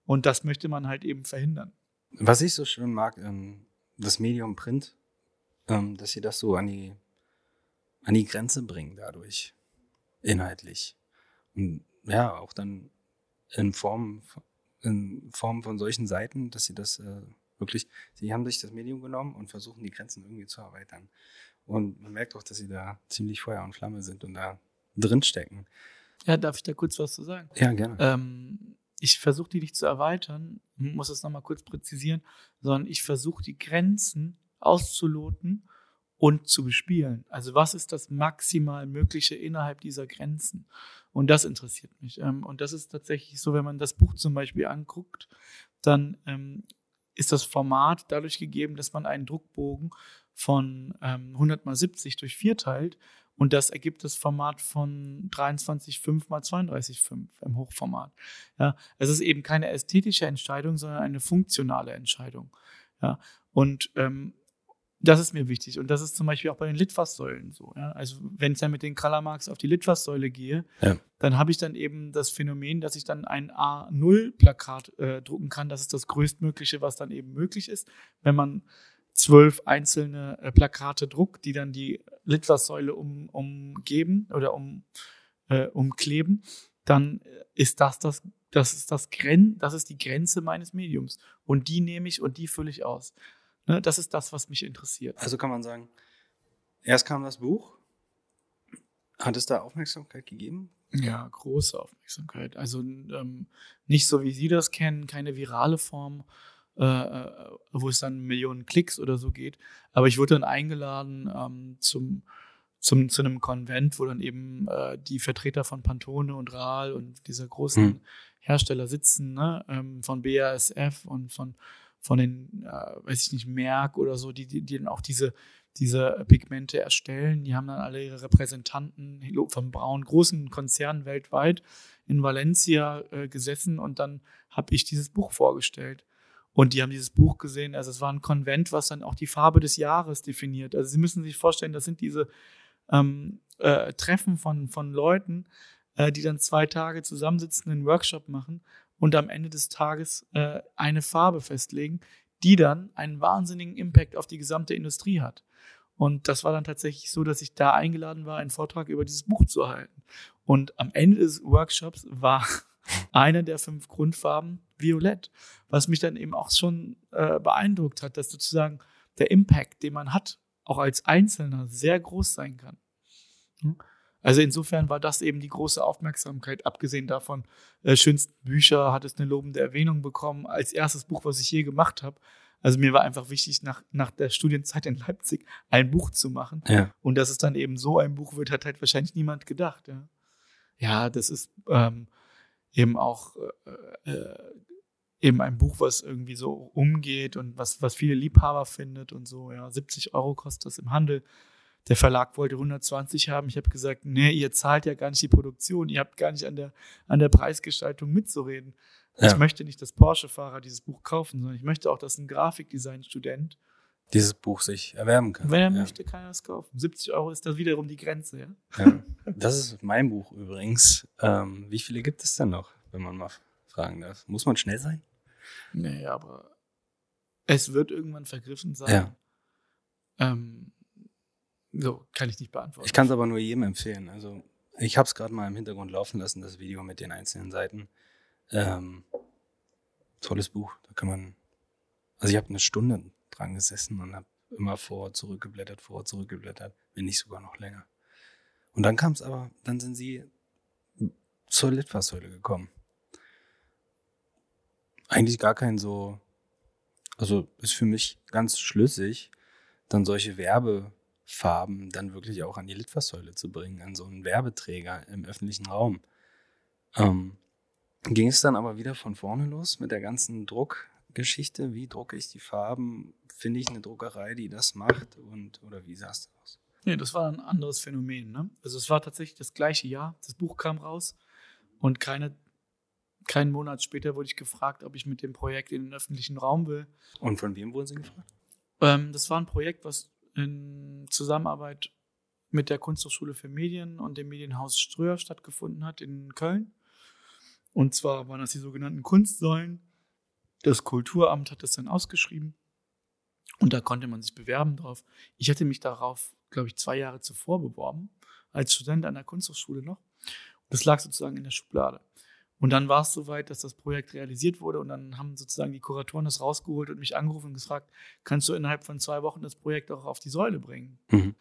S2: Und das möchte man halt eben verhindern.
S1: Was ich so schön mag, ähm, das Medium Print, ähm, dass sie das so an die, an die Grenze bringen dadurch, inhaltlich. Und ja, auch dann in Form in Form von solchen Seiten, dass sie das äh, wirklich, sie haben sich das Medium genommen und versuchen die Grenzen irgendwie zu erweitern. Und man merkt auch, dass sie da ziemlich Feuer und Flamme sind und da drinstecken.
S2: Ja, darf ich da kurz was zu sagen?
S1: Ja, gerne.
S2: Ähm, ich versuche die nicht zu erweitern, muss das nochmal kurz präzisieren, sondern ich versuche die Grenzen auszuloten und zu bespielen. Also was ist das maximal Mögliche innerhalb dieser Grenzen? Und das interessiert mich. Ähm, und das ist tatsächlich so, wenn man das Buch zum Beispiel anguckt, dann ähm, ist das Format dadurch gegeben, dass man einen Druckbogen von 100 mal 70 durch 4 teilt und das ergibt das Format von 23,5 mal 32,5 im Hochformat. Ja, es ist eben keine ästhetische Entscheidung, sondern eine funktionale Entscheidung. Ja, und ähm, das ist mir wichtig. Und das ist zum Beispiel auch bei den Litfaßsäulen so. Ja? Also wenn ich dann mit den Color Marks auf die Litfaßsäule gehe, ja. dann habe ich dann eben das Phänomen, dass ich dann ein A0-Plakat äh, drucken kann. Das ist das größtmögliche, was dann eben möglich ist. Wenn man zwölf einzelne äh, Plakate druckt, die dann die Litfaßsäule um, umgeben oder um, äh, umkleben, dann ist das das, das ist das Gren, das ist die Grenze meines Mediums. Und die nehme ich und die fülle ich aus. Ne, das ist das, was mich interessiert.
S1: Also kann man sagen, erst kam das Buch. Hat es da Aufmerksamkeit gegeben?
S2: Ja, große Aufmerksamkeit. Also ähm, nicht so, wie Sie das kennen, keine virale Form, äh, äh, wo es dann Millionen Klicks oder so geht. Aber ich wurde dann eingeladen ähm, zum, zum, zu einem Konvent, wo dann eben äh, die Vertreter von Pantone und Rahl und dieser großen hm. Hersteller sitzen, ne? ähm, von BASF und von von den, äh, weiß ich nicht, Merck oder so, die, die, die dann auch diese, diese Pigmente erstellen. Die haben dann alle ihre Repräsentanten von Braun, großen Konzernen weltweit in Valencia äh, gesessen und dann habe ich dieses Buch vorgestellt. Und die haben dieses Buch gesehen. Also es war ein Konvent, was dann auch die Farbe des Jahres definiert. Also Sie müssen sich vorstellen, das sind diese ähm, äh, Treffen von, von Leuten, äh, die dann zwei Tage zusammensitzen, einen Workshop machen und am Ende des Tages äh, eine Farbe festlegen, die dann einen wahnsinnigen Impact auf die gesamte Industrie hat. Und das war dann tatsächlich so, dass ich da eingeladen war, einen Vortrag über dieses Buch zu halten. Und am Ende des Workshops war [LAUGHS] eine der fünf Grundfarben violett, was mich dann eben auch schon äh, beeindruckt hat, dass sozusagen der Impact, den man hat, auch als Einzelner sehr groß sein kann. Hm? Also insofern war das eben die große Aufmerksamkeit, abgesehen davon, äh, schönsten Bücher hat es eine lobende Erwähnung bekommen, als erstes Buch, was ich je gemacht habe. Also mir war einfach wichtig, nach, nach der Studienzeit in Leipzig ein Buch zu machen.
S1: Ja.
S2: Und dass es dann eben so ein Buch wird, hat halt wahrscheinlich niemand gedacht. Ja, ja das ist ähm, eben auch äh, äh, eben ein Buch, was irgendwie so umgeht und was, was viele Liebhaber findet und so. Ja, 70 Euro kostet das im Handel. Der Verlag wollte 120 haben. Ich habe gesagt, nee, ihr zahlt ja gar nicht die Produktion, ihr habt gar nicht an der, an der Preisgestaltung mitzureden. Ja. Ich möchte nicht, dass Porsche-Fahrer dieses Buch kaufen, sondern ich möchte auch, dass ein Grafikdesign-Student
S1: dieses Buch sich erwerben kann.
S2: Wenn er
S1: ja.
S2: möchte, kann er es kaufen. 70 Euro ist das wiederum die Grenze, ja?
S1: Ja. Das ist mein Buch übrigens. Ähm, wie viele gibt es denn noch, wenn man mal fragen darf? Muss man schnell sein?
S2: Nee, aber es wird irgendwann vergriffen sein.
S1: Ja.
S2: Ähm, so, kann ich nicht beantworten.
S1: Ich kann es aber nur jedem empfehlen. Also ich habe es gerade mal im Hintergrund laufen lassen, das Video mit den einzelnen Seiten. Ähm, tolles Buch. Da kann man. Also ich habe eine Stunde dran gesessen und habe immer vor, zurückgeblättert, vor, zurückgeblättert, wenn nicht sogar noch länger. Und dann kam es aber, dann sind sie zur Litfaßsäule gekommen. Eigentlich gar kein so, also ist für mich ganz schlüssig, dann solche Werbefarben dann wirklich auch an die Litfaßsäule zu bringen, an so einen Werbeträger im öffentlichen Raum. Ähm, ging es dann aber wieder von vorne los mit der ganzen Druckgeschichte. Wie drucke ich die Farben? Finde ich eine Druckerei, die das macht? Und, oder wie sah es aus?
S2: Nee, das war ein anderes Phänomen. Ne? Also es war tatsächlich das gleiche Jahr. Das Buch kam raus und keine, keinen Monat später wurde ich gefragt, ob ich mit dem Projekt in den öffentlichen Raum will.
S1: Und von wem wurden Sie gefragt?
S2: Ähm, das war ein Projekt, was in Zusammenarbeit mit der Kunsthochschule für Medien und dem Medienhaus Ströer stattgefunden hat in Köln. Und zwar waren das die sogenannten Kunstsäulen. Das Kulturamt hat das dann ausgeschrieben. Und da konnte man sich bewerben drauf. Ich hatte mich darauf, glaube ich, zwei Jahre zuvor beworben, als Student an der Kunsthochschule noch. Das lag sozusagen in der Schublade. Und dann war es soweit, dass das Projekt realisiert wurde und dann haben sozusagen die Kuratoren das rausgeholt und mich angerufen und gefragt, kannst du innerhalb von zwei Wochen das Projekt auch auf die Säule bringen?
S1: Mhm.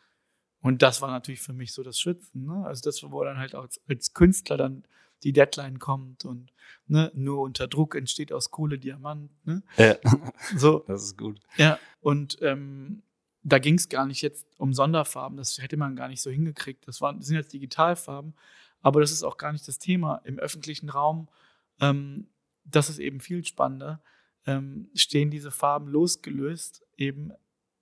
S2: Und das war natürlich für mich so das Schützen. Ne? Also das, wo dann halt auch als, als Künstler dann die Deadline kommt und ne, nur unter Druck entsteht aus Kohle Diamant. Ne?
S1: Ja. [LAUGHS]
S2: So,
S1: Das ist gut.
S2: ja, und ähm, da ging es gar nicht jetzt um Sonderfarben, das hätte man gar nicht so hingekriegt. Das, waren, das sind jetzt Digitalfarben, aber das ist auch gar nicht das Thema. Im öffentlichen Raum, ähm, das ist eben viel spannender, ähm, stehen diese Farben losgelöst eben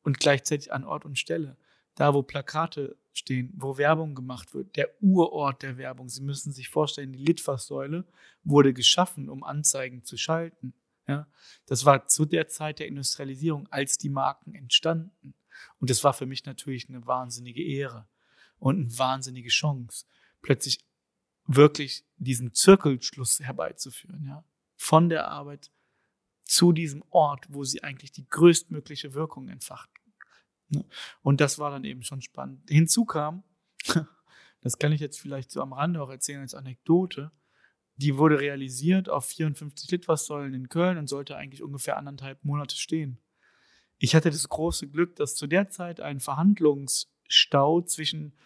S2: und gleichzeitig an Ort und Stelle. Da, wo Plakate stehen, wo Werbung gemacht wird, der Urort der Werbung. Sie müssen sich vorstellen, die Litfaßsäule wurde geschaffen, um Anzeigen zu schalten. Ja, das war zu der Zeit der Industrialisierung, als die Marken entstanden. Und das war für mich natürlich eine wahnsinnige Ehre und eine wahnsinnige Chance, plötzlich wirklich diesen Zirkelschluss herbeizuführen, ja. Von der Arbeit zu diesem Ort, wo sie eigentlich die größtmögliche Wirkung entfachten. Ne? Und das war dann eben schon spannend. Hinzu kam, [LAUGHS] das kann ich jetzt vielleicht so am Rande auch erzählen als Anekdote, die wurde realisiert auf 54 Litfaßsäulen in Köln und sollte eigentlich ungefähr anderthalb Monate stehen. Ich hatte das große Glück, dass zu der Zeit ein Verhandlungsstau zwischen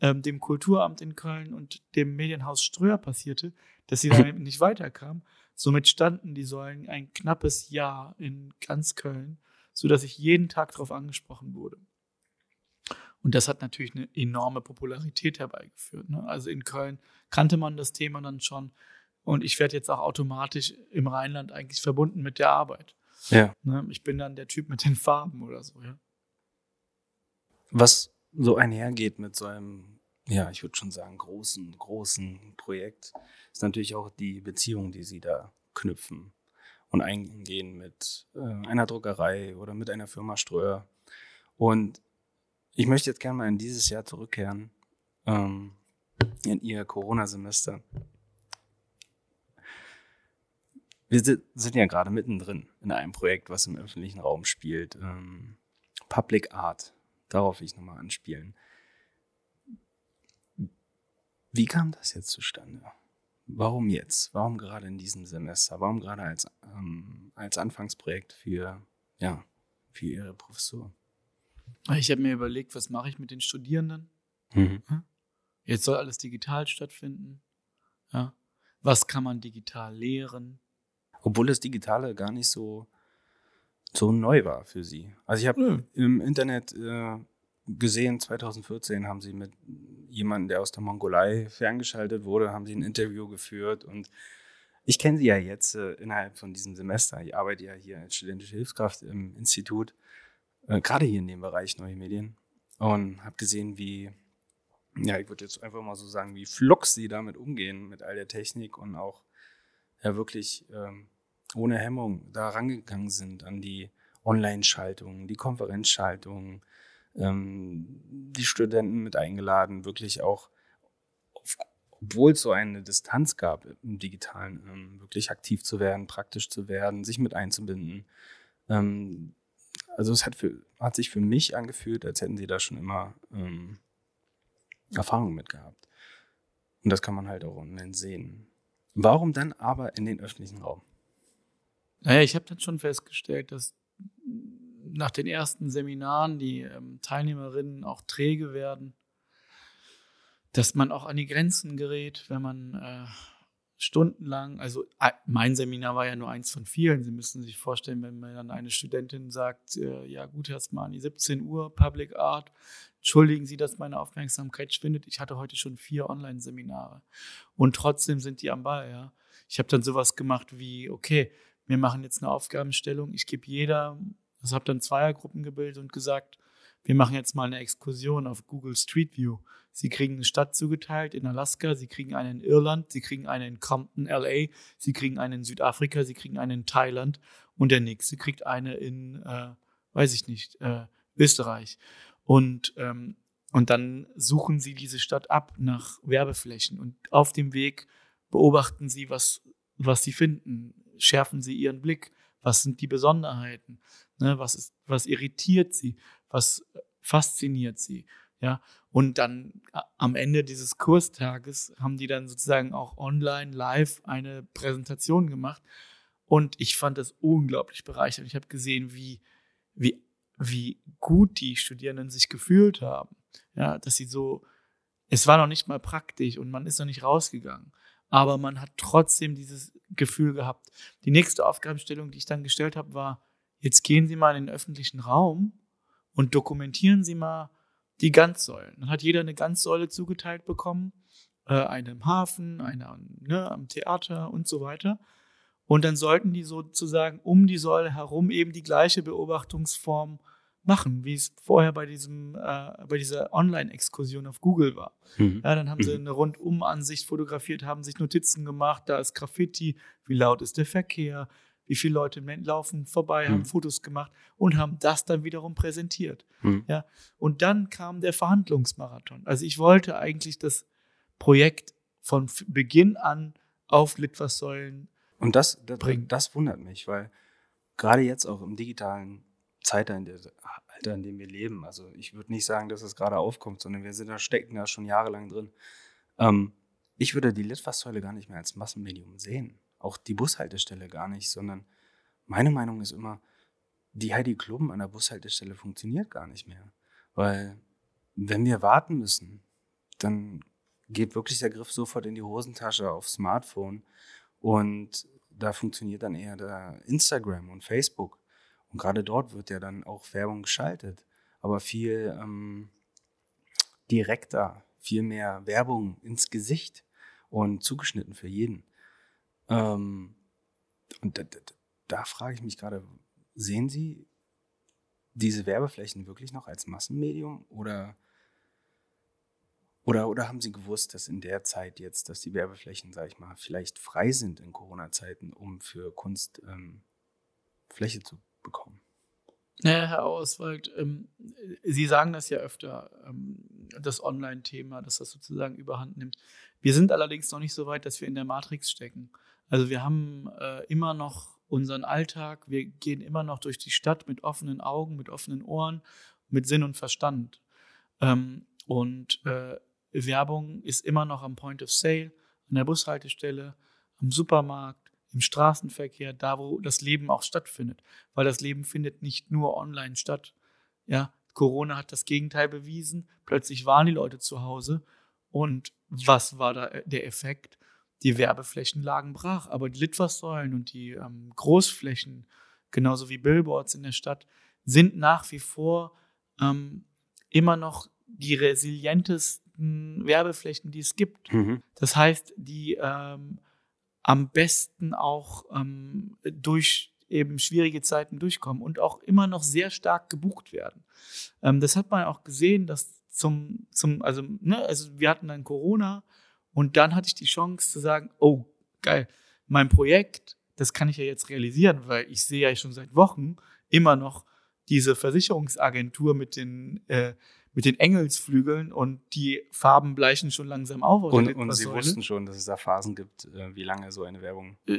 S2: ähm, dem Kulturamt in Köln und dem Medienhaus Ströer passierte, dass sie damit [LAUGHS] nicht weiterkam. Somit standen die Säulen ein knappes Jahr in ganz Köln, sodass ich jeden Tag darauf angesprochen wurde. Und das hat natürlich eine enorme Popularität herbeigeführt. Ne? Also in Köln kannte man das Thema dann schon. Und ich werde jetzt auch automatisch im Rheinland eigentlich verbunden mit der Arbeit.
S1: Ja.
S2: Ne? Ich bin dann der Typ mit den Farben oder so. Ja?
S1: Was so einhergeht mit so einem, ja, ich würde schon sagen, großen, großen Projekt, ist natürlich auch die Beziehung, die Sie da knüpfen und eingehen mit äh, einer Druckerei oder mit einer Firma Ströer. Und ich möchte jetzt gerne mal in dieses Jahr zurückkehren, ähm, in Ihr Corona-Semester. Wir si- sind ja gerade mittendrin in einem Projekt, was im öffentlichen Raum spielt. Ähm, Public Art. Darauf will ich nochmal anspielen. Wie kam das jetzt zustande? Warum jetzt? Warum gerade in diesem Semester? Warum gerade als, ähm, als Anfangsprojekt für, ja, für Ihre Professur?
S2: Ich habe mir überlegt, was mache ich mit den Studierenden?
S1: Mhm.
S2: Jetzt soll alles digital stattfinden. Ja. Was kann man digital lehren?
S1: Obwohl das Digitale gar nicht so, so neu war für Sie. Also ich habe
S2: Nö.
S1: im Internet äh, gesehen, 2014 haben Sie mit jemandem, der aus der Mongolei ferngeschaltet wurde, haben Sie ein Interview geführt und ich kenne Sie ja jetzt äh, innerhalb von diesem Semester. Ich arbeite ja hier als studentische Hilfskraft im Institut, äh, gerade hier in dem Bereich Neue Medien und habe gesehen, wie, ja, ich würde jetzt einfach mal so sagen, wie flux Sie damit umgehen mit all der Technik und auch ja wirklich ähm, ohne Hemmung da rangegangen sind an die Online-Schaltungen, die Konferenzschaltungen, ähm, die Studenten mit eingeladen, wirklich auch, obwohl es so eine Distanz gab im Digitalen, ähm, wirklich aktiv zu werden, praktisch zu werden, sich mit einzubinden. Ähm, also es hat, für, hat sich für mich angefühlt, als hätten sie da schon immer ähm, Erfahrungen mit gehabt. Und das kann man halt auch online sehen. Warum dann aber in den öffentlichen Raum?
S2: Naja, ich habe dann schon festgestellt, dass nach den ersten Seminaren die ähm, Teilnehmerinnen auch träge werden, dass man auch an die Grenzen gerät, wenn man äh, stundenlang, also äh, mein Seminar war ja nur eins von vielen. Sie müssen sich vorstellen, wenn mir dann eine Studentin sagt, äh, ja gut, an die 17 Uhr Public Art, entschuldigen Sie, dass meine Aufmerksamkeit schwindet. Ich hatte heute schon vier Online-Seminare und trotzdem sind die am Ball. Ja, ich habe dann sowas gemacht wie, okay, wir machen jetzt eine Aufgabenstellung. Ich gebe jeder, also habe dann Zweiergruppen gebildet und gesagt, wir machen jetzt mal eine Exkursion auf Google Street View. Sie kriegen eine Stadt zugeteilt in Alaska, Sie kriegen eine in Irland, Sie kriegen eine in Compton, LA, Sie kriegen eine in Südafrika, Sie kriegen eine in Thailand und der nächste kriegt eine in, äh, weiß ich nicht, äh, Österreich. Und, ähm, und dann suchen Sie diese Stadt ab nach Werbeflächen und auf dem Weg beobachten Sie, was, was Sie finden schärfen sie ihren Blick? Was sind die Besonderheiten? Ne, was, ist, was irritiert sie? Was fasziniert sie? Ja, und dann am Ende dieses Kurstages haben die dann sozusagen auch online live eine Präsentation gemacht. Und ich fand das unglaublich bereichernd. Ich habe gesehen, wie, wie, wie gut die Studierenden sich gefühlt haben. Ja, dass sie so, es war noch nicht mal praktisch und man ist noch nicht rausgegangen aber man hat trotzdem dieses Gefühl gehabt. Die nächste Aufgabenstellung, die ich dann gestellt habe, war, jetzt gehen Sie mal in den öffentlichen Raum und dokumentieren Sie mal die Ganzsäulen. Dann hat jeder eine Ganzsäule zugeteilt bekommen, äh, eine im Hafen, eine ne, am Theater und so weiter. Und dann sollten die sozusagen um die Säule herum eben die gleiche Beobachtungsform machen, wie es vorher bei diesem, äh, bei dieser Online-Exkursion auf Google war. Mhm. Ja, dann haben sie mhm. eine Rundumansicht fotografiert, haben sich Notizen gemacht, da ist Graffiti, wie laut ist der Verkehr, wie viele Leute laufen vorbei, mhm. haben Fotos gemacht und haben das dann wiederum präsentiert. Mhm. Ja, und dann kam der Verhandlungsmarathon. Also ich wollte eigentlich das Projekt von Beginn an auf Litfaßsäulen
S1: und das, das, bringen. das wundert mich, weil gerade jetzt auch im digitalen Zeitalter, Alter, in dem wir leben. Also ich würde nicht sagen, dass es gerade aufkommt, sondern wir sind da, stecken da schon jahrelang drin. Ähm, ich würde die Litfaßsäule gar nicht mehr als Massenmedium sehen. Auch die Bushaltestelle gar nicht, sondern meine Meinung ist immer, die Heidi Klum an der Bushaltestelle funktioniert gar nicht mehr. Weil wenn wir warten müssen, dann geht wirklich der Griff sofort in die Hosentasche aufs Smartphone und da funktioniert dann eher der Instagram und Facebook. Und gerade dort wird ja dann auch Werbung geschaltet, aber viel ähm, direkter, viel mehr Werbung ins Gesicht und zugeschnitten für jeden. Ähm, und da, da, da frage ich mich gerade, sehen Sie diese Werbeflächen wirklich noch als Massenmedium oder, oder, oder haben Sie gewusst, dass in der Zeit jetzt, dass die Werbeflächen, sage ich mal, vielleicht frei sind in Corona-Zeiten, um für Kunst ähm, Fläche zu bekommen.
S2: Naja, Herr Auswald, ähm, Sie sagen das ja öfter, ähm, das Online-Thema, dass das sozusagen überhand nimmt. Wir sind allerdings noch nicht so weit, dass wir in der Matrix stecken. Also wir haben äh, immer noch unseren Alltag, wir gehen immer noch durch die Stadt mit offenen Augen, mit offenen Ohren, mit Sinn und Verstand. Ähm, und äh, Werbung ist immer noch am Point of Sale, an der Bushaltestelle, am Supermarkt, im Straßenverkehr, da wo das Leben auch stattfindet. Weil das Leben findet nicht nur online statt. Ja, Corona hat das Gegenteil bewiesen. Plötzlich waren die Leute zu Hause. Und was war da der Effekt? Die Werbeflächen lagen brach, aber die Litfaßsäulen und die ähm, Großflächen, genauso wie Billboards in der Stadt, sind nach wie vor ähm, immer noch die resilientesten Werbeflächen, die es gibt. Mhm. Das heißt, die ähm, am besten auch ähm, durch eben schwierige Zeiten durchkommen und auch immer noch sehr stark gebucht werden. Ähm, das hat man auch gesehen, dass zum, zum also, ne, also wir hatten dann Corona und dann hatte ich die Chance zu sagen, oh, geil, mein Projekt, das kann ich ja jetzt realisieren, weil ich sehe ja schon seit Wochen immer noch diese Versicherungsagentur mit den, äh, mit den Engelsflügeln und die Farben bleichen schon langsam auf.
S1: Und, und sie wussten schon, dass es da Phasen gibt, äh, wie lange so eine Werbung.
S2: Äh,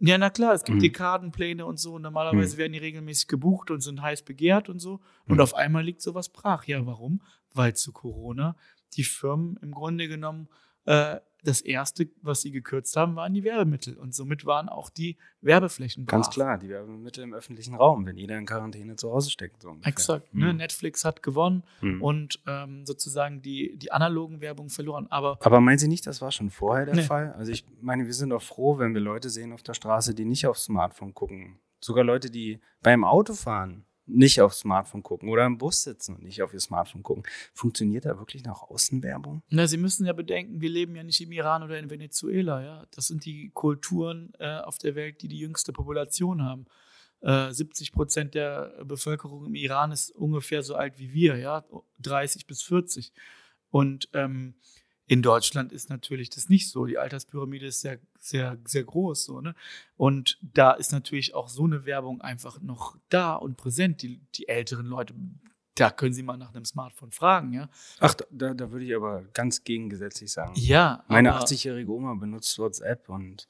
S2: ja, na klar, es gibt mhm. Dekadenpläne und so. Normalerweise mhm. werden die regelmäßig gebucht und sind heiß begehrt und so. Und mhm. auf einmal liegt sowas brach. Ja, warum? Weil zu Corona die Firmen im Grunde genommen äh, das erste, was sie gekürzt haben, waren die Werbemittel. Und somit waren auch die Werbeflächen
S1: brach. Ganz klar, die Werbemittel im öffentlichen Raum, wenn jeder in Quarantäne zu Hause steckt. So
S2: Exakt. Mhm. Ne? Netflix hat gewonnen mhm. und ähm, sozusagen die, die analogen Werbung verloren. Aber,
S1: Aber meinen Sie nicht, das war schon vorher der nee. Fall? Also ich meine, wir sind doch froh, wenn wir Leute sehen auf der Straße, die nicht aufs Smartphone gucken. Sogar Leute, die beim Autofahren nicht aufs Smartphone gucken oder im Bus sitzen und nicht auf ihr Smartphone gucken. Funktioniert da wirklich nach Außenwerbung?
S2: Na, Sie müssen ja bedenken, wir leben ja nicht im Iran oder in Venezuela. Ja? Das sind die Kulturen äh, auf der Welt, die die jüngste Population haben. Äh, 70 Prozent der Bevölkerung im Iran ist ungefähr so alt wie wir, ja, 30 bis 40. Und ähm, in Deutschland ist natürlich das nicht so. Die Alterspyramide ist sehr, sehr, sehr groß. So, ne? Und da ist natürlich auch so eine Werbung einfach noch da und präsent. Die, die älteren Leute, da können Sie mal nach einem Smartphone fragen, ja.
S1: Ach, da, da würde ich aber ganz gegengesetzlich sagen.
S2: Ja.
S1: Meine 80-jährige Oma benutzt WhatsApp und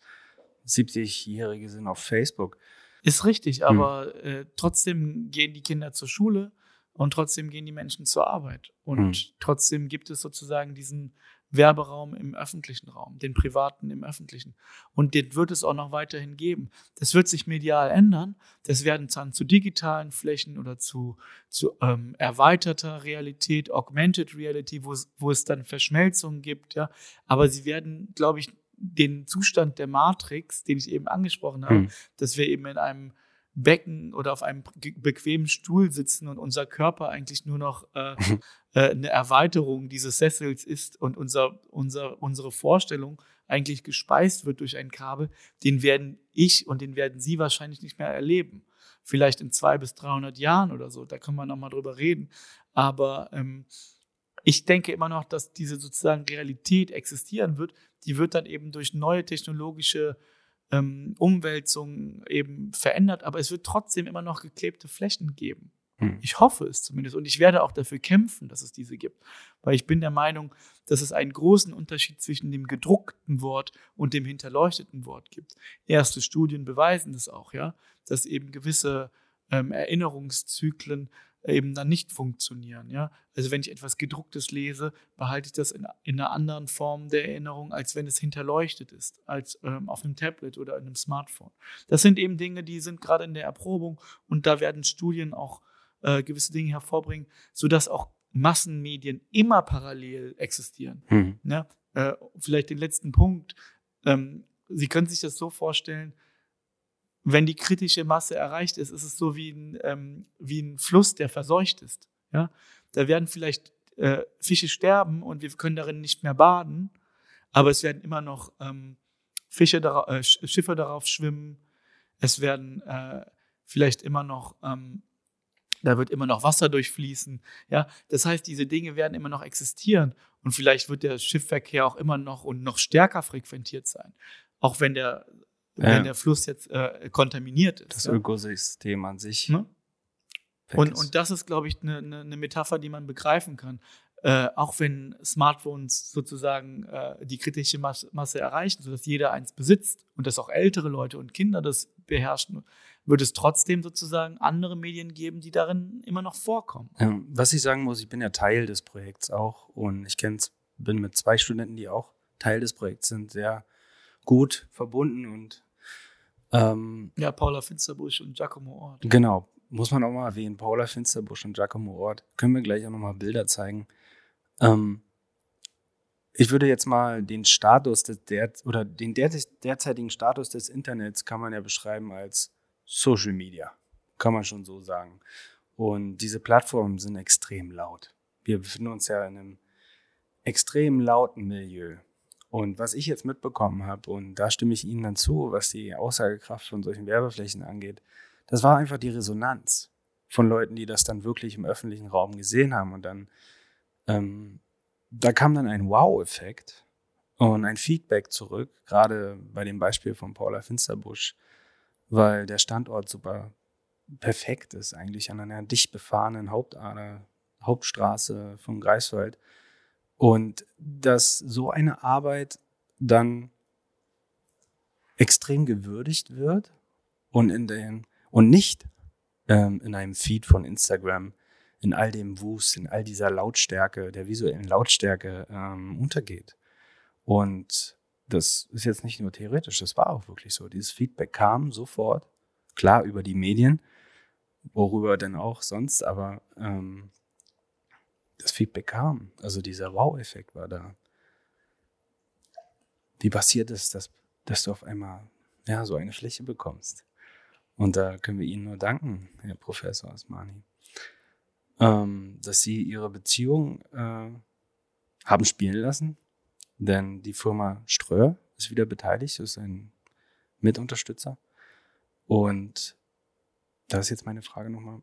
S1: 70-Jährige sind auf Facebook.
S2: Ist richtig, aber hm. äh, trotzdem gehen die Kinder zur Schule und trotzdem gehen die Menschen zur Arbeit. Und hm. trotzdem gibt es sozusagen diesen Werberaum im öffentlichen Raum, den privaten im öffentlichen. Und den wird es auch noch weiterhin geben. Das wird sich medial ändern. Das werden dann zu digitalen Flächen oder zu, zu ähm, erweiterter Realität, Augmented Reality, wo es, wo es dann Verschmelzungen gibt. Ja. Aber sie werden, glaube ich, den Zustand der Matrix, den ich eben angesprochen habe, hm. dass wir eben in einem Becken oder auf einem bequemen Stuhl sitzen und unser Körper eigentlich nur noch äh, [LAUGHS] äh, eine Erweiterung dieses Sessels ist und unser, unser, unsere Vorstellung eigentlich gespeist wird durch ein Kabel, den werden ich und den werden Sie wahrscheinlich nicht mehr erleben. Vielleicht in zwei bis 300 Jahren oder so, da können wir nochmal drüber reden. Aber ähm, ich denke immer noch, dass diese sozusagen Realität existieren wird. Die wird dann eben durch neue technologische ähm, Umwälzung eben verändert, aber es wird trotzdem immer noch geklebte Flächen geben. Hm. Ich hoffe es zumindest und ich werde auch dafür kämpfen, dass es diese gibt, weil ich bin der Meinung, dass es einen großen Unterschied zwischen dem gedruckten Wort und dem hinterleuchteten Wort gibt. Erste Studien beweisen das auch, ja, dass eben gewisse ähm, Erinnerungszyklen eben dann nicht funktionieren. Ja? Also wenn ich etwas gedrucktes lese, behalte ich das in, in einer anderen Form der Erinnerung, als wenn es hinterleuchtet ist, als ähm, auf einem Tablet oder in einem Smartphone. Das sind eben Dinge, die sind gerade in der Erprobung und da werden Studien auch äh, gewisse Dinge hervorbringen, sodass auch Massenmedien immer parallel existieren. Mhm. Ja? Äh, vielleicht den letzten Punkt. Ähm, Sie können sich das so vorstellen, wenn die kritische Masse erreicht ist, ist es so wie ein, ähm, wie ein Fluss, der verseucht ist. Ja? Da werden vielleicht äh, Fische sterben und wir können darin nicht mehr baden, aber es werden immer noch ähm, Fische darauf, äh, Schiffe darauf schwimmen. Es werden äh, vielleicht immer noch, ähm, da wird immer noch Wasser durchfließen. Ja, das heißt, diese Dinge werden immer noch existieren und vielleicht wird der Schiffverkehr auch immer noch und noch stärker frequentiert sein. Auch wenn der ja. wenn der Fluss jetzt äh, kontaminiert ist.
S1: Das ja? Ökosystem an sich.
S2: Ne? Und, und das ist, glaube ich, eine ne, ne Metapher, die man begreifen kann. Äh, auch wenn Smartphones sozusagen äh, die kritische Masse, Masse erreichen, sodass jeder eins besitzt und dass auch ältere Leute und Kinder das beherrschen, wird es trotzdem sozusagen andere Medien geben, die darin immer noch vorkommen.
S1: Ja, was ich sagen muss, ich bin ja Teil des Projekts auch und ich kenn's, bin mit zwei Studenten, die auch Teil des Projekts sind, sehr gut verbunden und
S2: ähm, ja, Paula Finsterbusch und Giacomo Ort.
S1: Genau, muss man auch mal erwähnen. Paula Finsterbusch und Giacomo Ort. Können wir gleich auch nochmal Bilder zeigen. Ähm, ich würde jetzt mal den Status des der, oder den der, derzeitigen Status des Internets kann man ja beschreiben als Social Media. Kann man schon so sagen. Und diese Plattformen sind extrem laut. Wir befinden uns ja in einem extrem lauten Milieu. Und was ich jetzt mitbekommen habe, und da stimme ich Ihnen dann zu, was die Aussagekraft von solchen Werbeflächen angeht, das war einfach die Resonanz von Leuten, die das dann wirklich im öffentlichen Raum gesehen haben. Und dann, ähm, da kam dann ein Wow-Effekt und ein Feedback zurück, gerade bei dem Beispiel von Paula Finsterbusch, weil der Standort super perfekt ist, eigentlich an einer dicht befahrenen Hauptader, Hauptstraße von Greifswald. Und dass so eine Arbeit dann extrem gewürdigt wird und in den und nicht ähm, in einem Feed von Instagram in all dem Wust, in all dieser Lautstärke, der visuellen Lautstärke ähm, untergeht. Und das ist jetzt nicht nur theoretisch, das war auch wirklich so. Dieses Feedback kam sofort, klar über die Medien, worüber denn auch sonst, aber ähm, das Feedback kam. Also dieser Wow-Effekt war da. Wie passiert es, dass, dass du auf einmal ja, so eine Fläche bekommst? Und da können wir Ihnen nur danken, Herr Professor Asmani, ähm, dass Sie Ihre Beziehung äh, haben spielen lassen. Denn die Firma Ströer ist wieder beteiligt, ist ein Mitunterstützer. Und da ist jetzt meine Frage nochmal.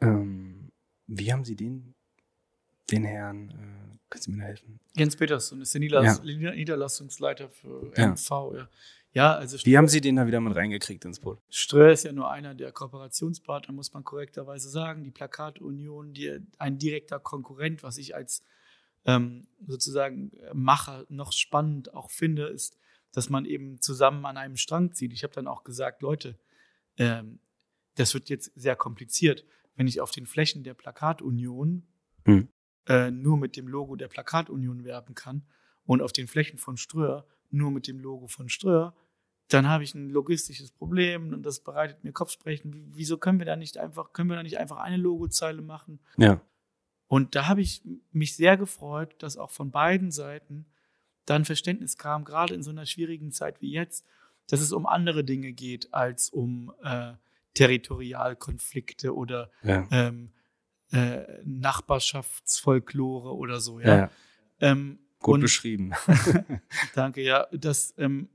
S1: Ähm, wie haben Sie den, den Herrn, äh, können Sie mir da helfen?
S2: Jens Peterson ist der Niederlass ja. Niederlassungsleiter für MV. Ja. ja. Ja, also
S1: Wie haben Sie den da wieder mit reingekriegt ins Boot?
S2: Ströer ist ja nur einer der Kooperationspartner, muss man korrekterweise sagen. Die Plakatunion, die, ein direkter Konkurrent, was ich als ähm, sozusagen Macher noch spannend auch finde, ist, dass man eben zusammen an einem Strang zieht. Ich habe dann auch gesagt, Leute, ähm, das wird jetzt sehr kompliziert, wenn ich auf den Flächen der Plakatunion hm. Äh, nur mit dem Logo der Plakatunion werben kann und auf den Flächen von Ströer nur mit dem Logo von Ströer, dann habe ich ein logistisches Problem und das bereitet mir Kopfsprechen. Wieso können wir da nicht einfach, können wir da nicht einfach eine Logozeile machen?
S1: Ja.
S2: Und da habe ich mich sehr gefreut, dass auch von beiden Seiten dann Verständnis kam, gerade in so einer schwierigen Zeit wie jetzt, dass es um andere Dinge geht als um äh, Territorialkonflikte oder ja. ähm, äh, Nachbarschaftsfolklore oder so. Ja. ja.
S1: Ähm, Gut und, beschrieben. [LAUGHS] [LAUGHS]
S2: danke, ja. Das, ähm,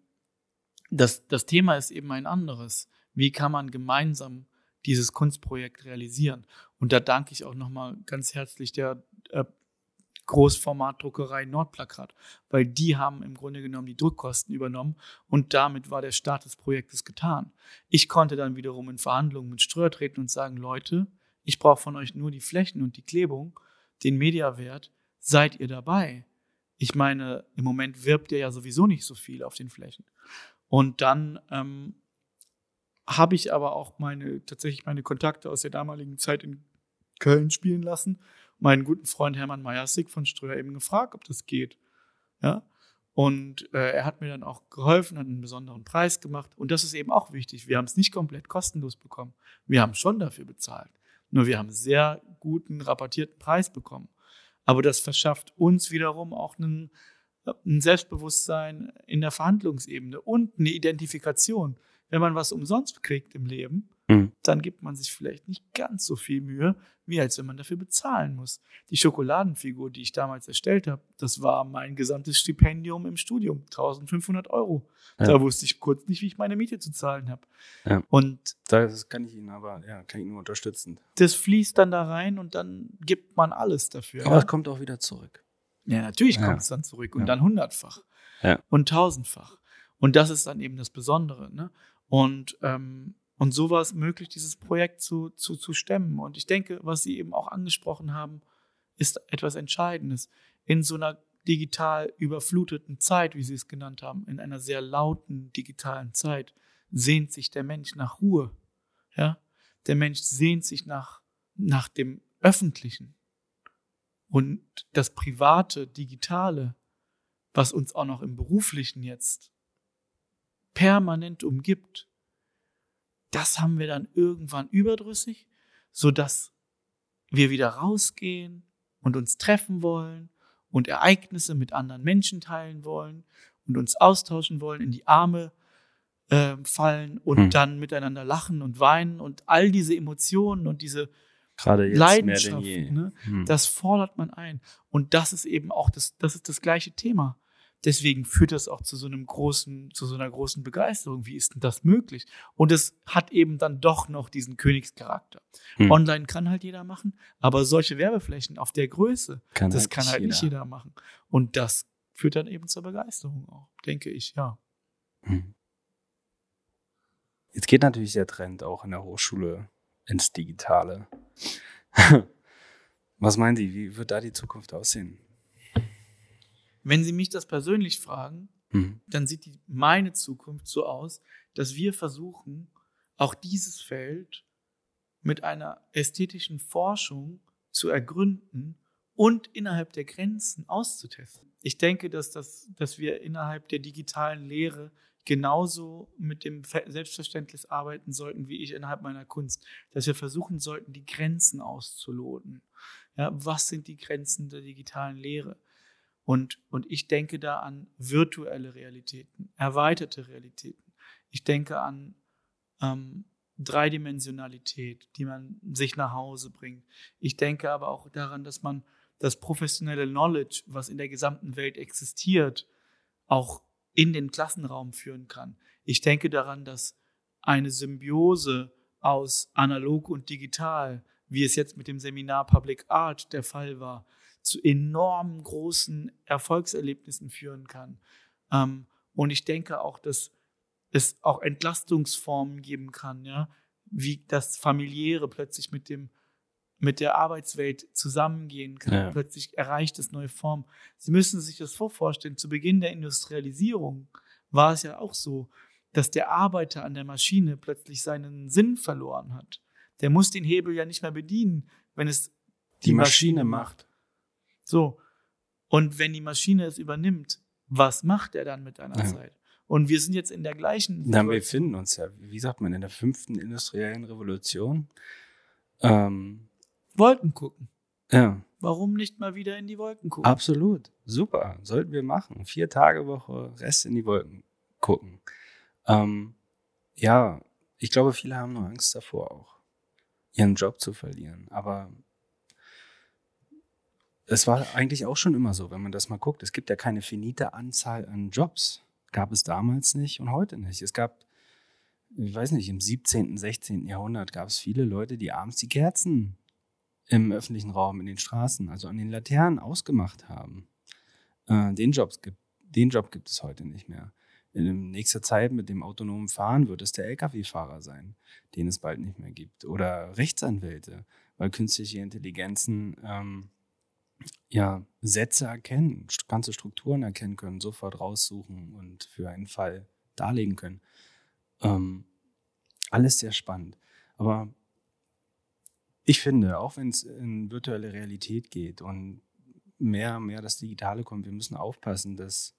S2: das, das Thema ist eben ein anderes. Wie kann man gemeinsam dieses Kunstprojekt realisieren? Und da danke ich auch nochmal ganz herzlich der äh, Großformatdruckerei Nordplakat, weil die haben im Grunde genommen die Druckkosten übernommen und damit war der Start des Projektes getan. Ich konnte dann wiederum in Verhandlungen mit Ströer treten und sagen, Leute, ich brauche von euch nur die Flächen und die Klebung, den Mediawert, seid ihr dabei? Ich meine, im Moment wirbt ihr ja sowieso nicht so viel auf den Flächen. Und dann ähm, habe ich aber auch meine, tatsächlich meine Kontakte aus der damaligen Zeit in Köln spielen lassen. Meinen guten Freund Hermann Meyersig von Ströer eben gefragt, ob das geht. Ja. Und äh, er hat mir dann auch geholfen, hat einen besonderen Preis gemacht. Und das ist eben auch wichtig. Wir haben es nicht komplett kostenlos bekommen. Wir haben schon dafür bezahlt. Nur wir haben sehr guten, rapportierten Preis bekommen. Aber das verschafft uns wiederum auch einen, ein Selbstbewusstsein in der Verhandlungsebene und eine Identifikation. Wenn man was umsonst kriegt im Leben, mhm. dann gibt man sich vielleicht nicht ganz so viel Mühe, wie als wenn man dafür bezahlen muss. Die Schokoladenfigur, die ich damals erstellt habe, das war mein gesamtes Stipendium im Studium, 1500 Euro. Ja. Da wusste ich kurz nicht, wie ich meine Miete zu zahlen habe.
S1: Ja. Und das kann ich Ihnen aber, ja, kann ich nur unterstützen.
S2: Das fließt dann da rein und dann gibt man alles dafür.
S1: Aber ja. es kommt auch wieder zurück.
S2: Ja, natürlich kommt es dann zurück und dann hundertfach und tausendfach. Und das ist dann eben das Besondere. Ne? Und ähm, und so war es möglich, dieses Projekt zu, zu, zu stemmen. Und ich denke, was Sie eben auch angesprochen haben, ist etwas Entscheidendes. In so einer digital überfluteten Zeit, wie Sie es genannt haben, in einer sehr lauten digitalen Zeit, sehnt sich der Mensch nach Ruhe. Ja? Der Mensch sehnt sich nach, nach dem Öffentlichen. Und das Private, Digitale, was uns auch noch im Beruflichen jetzt permanent umgibt, das haben wir dann irgendwann überdrüssig, sodass wir wieder rausgehen und uns treffen wollen und Ereignisse mit anderen Menschen teilen wollen und uns austauschen wollen, in die Arme äh, fallen und hm. dann miteinander lachen und weinen und all diese Emotionen und diese
S1: Gerade jetzt Leidenschaften, mehr denn je.
S2: Ne, hm. das fordert man ein. Und das ist eben auch das, das ist das gleiche Thema deswegen führt das auch zu so einem großen, zu so einer großen Begeisterung. Wie ist denn das möglich? Und es hat eben dann doch noch diesen Königscharakter. Hm. Online kann halt jeder machen, aber solche Werbeflächen auf der Größe, kann das halt kann halt jeder. nicht jeder machen. Und das führt dann eben zur Begeisterung auch, denke ich, ja. Hm.
S1: Jetzt geht natürlich der Trend auch in der Hochschule ins Digitale. [LAUGHS] Was meinen Sie, wie wird da die Zukunft aussehen?
S2: Wenn Sie mich das persönlich fragen, mhm. dann sieht die, meine Zukunft so aus, dass wir versuchen, auch dieses Feld mit einer ästhetischen Forschung zu ergründen und innerhalb der Grenzen auszutesten. Ich denke, dass, das, dass wir innerhalb der digitalen Lehre genauso mit dem Selbstverständnis arbeiten sollten wie ich innerhalb meiner Kunst, dass wir versuchen sollten, die Grenzen auszuloten. Ja, was sind die Grenzen der digitalen Lehre? Und, und ich denke da an virtuelle Realitäten, erweiterte Realitäten. Ich denke an ähm, Dreidimensionalität, die man sich nach Hause bringt. Ich denke aber auch daran, dass man das professionelle Knowledge, was in der gesamten Welt existiert, auch in den Klassenraum führen kann. Ich denke daran, dass eine Symbiose aus analog und digital, wie es jetzt mit dem Seminar Public Art der Fall war, zu enorm großen Erfolgserlebnissen führen kann. Ähm, und ich denke auch, dass es auch Entlastungsformen geben kann, ja, wie das familiäre plötzlich mit dem mit der Arbeitswelt zusammengehen kann. Ja. Plötzlich erreicht es neue Formen. Sie müssen sich das so vorstellen, zu Beginn der Industrialisierung war es ja auch so, dass der Arbeiter an der Maschine plötzlich seinen Sinn verloren hat. Der muss den Hebel ja nicht mehr bedienen, wenn es
S1: die, die Maschine, Maschine macht.
S2: So. Und wenn die Maschine es übernimmt, was macht er dann mit einer ja. Zeit? Und wir sind jetzt in der gleichen.
S1: Na, wir befinden uns ja, wie sagt man, in der fünften industriellen Revolution. Ähm,
S2: Wolken gucken.
S1: Ja.
S2: Warum nicht mal wieder in die Wolken gucken?
S1: Absolut. Super. Sollten wir machen. Vier Tage Woche, Rest in die Wolken gucken. Ähm, ja, ich glaube, viele haben nur Angst davor auch, ihren Job zu verlieren. Aber es war eigentlich auch schon immer so, wenn man das mal guckt. Es gibt ja keine finite Anzahl an Jobs. Gab es damals nicht und heute nicht. Es gab, ich weiß nicht, im 17., 16. Jahrhundert gab es viele Leute, die abends die Kerzen im öffentlichen Raum, in den Straßen, also an den Laternen ausgemacht haben. Äh, den, Jobs gibt, den Job gibt es heute nicht mehr. In nächster Zeit mit dem autonomen Fahren wird es der Lkw-Fahrer sein, den es bald nicht mehr gibt. Oder Rechtsanwälte, weil künstliche Intelligenzen ähm, ja, Sätze erkennen, ganze Strukturen erkennen können, sofort raussuchen und für einen Fall darlegen können. Ähm, alles sehr spannend. Aber ich finde, auch wenn es in virtuelle Realität geht und mehr, mehr das Digitale kommt, wir müssen aufpassen, dass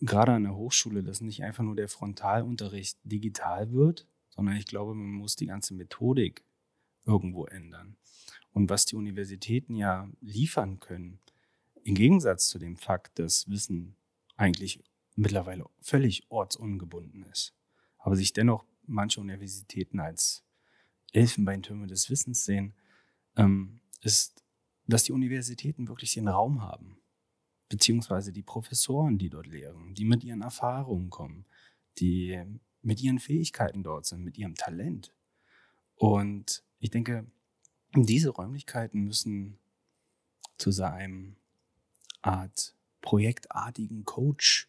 S1: gerade an der Hochschule, dass nicht einfach nur der Frontalunterricht digital wird, sondern ich glaube, man muss die ganze Methodik irgendwo ändern. Und was die Universitäten ja liefern können, im Gegensatz zu dem Fakt, dass Wissen eigentlich mittlerweile völlig ortsungebunden ist, aber sich dennoch manche Universitäten als Elfenbeintürme des Wissens sehen, ähm, ist, dass die Universitäten wirklich den Raum haben, beziehungsweise die Professoren, die dort lehren, die mit ihren Erfahrungen kommen, die mit ihren Fähigkeiten dort sind, mit ihrem Talent. Und ich denke, diese Räumlichkeiten müssen zu seinem Art projektartigen Coach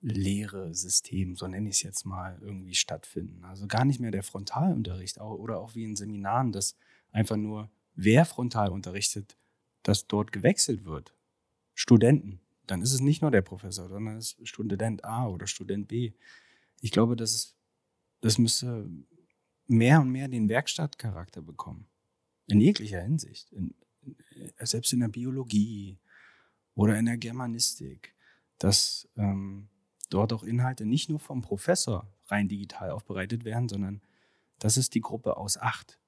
S1: Lehresystem, so nenne ich es jetzt mal, irgendwie stattfinden. Also gar nicht mehr der Frontalunterricht oder auch wie in Seminaren, dass einfach nur wer frontal unterrichtet, dass dort gewechselt wird. Studenten. Dann ist es nicht nur der Professor, sondern es ist Student A oder Student B. Ich glaube, das, ist, das müsste mehr und mehr den Werkstattcharakter bekommen. In jeglicher Hinsicht. In, selbst in der Biologie oder in der Germanistik. Dass ähm, dort auch Inhalte nicht nur vom Professor rein digital aufbereitet werden, sondern das ist die Gruppe aus acht.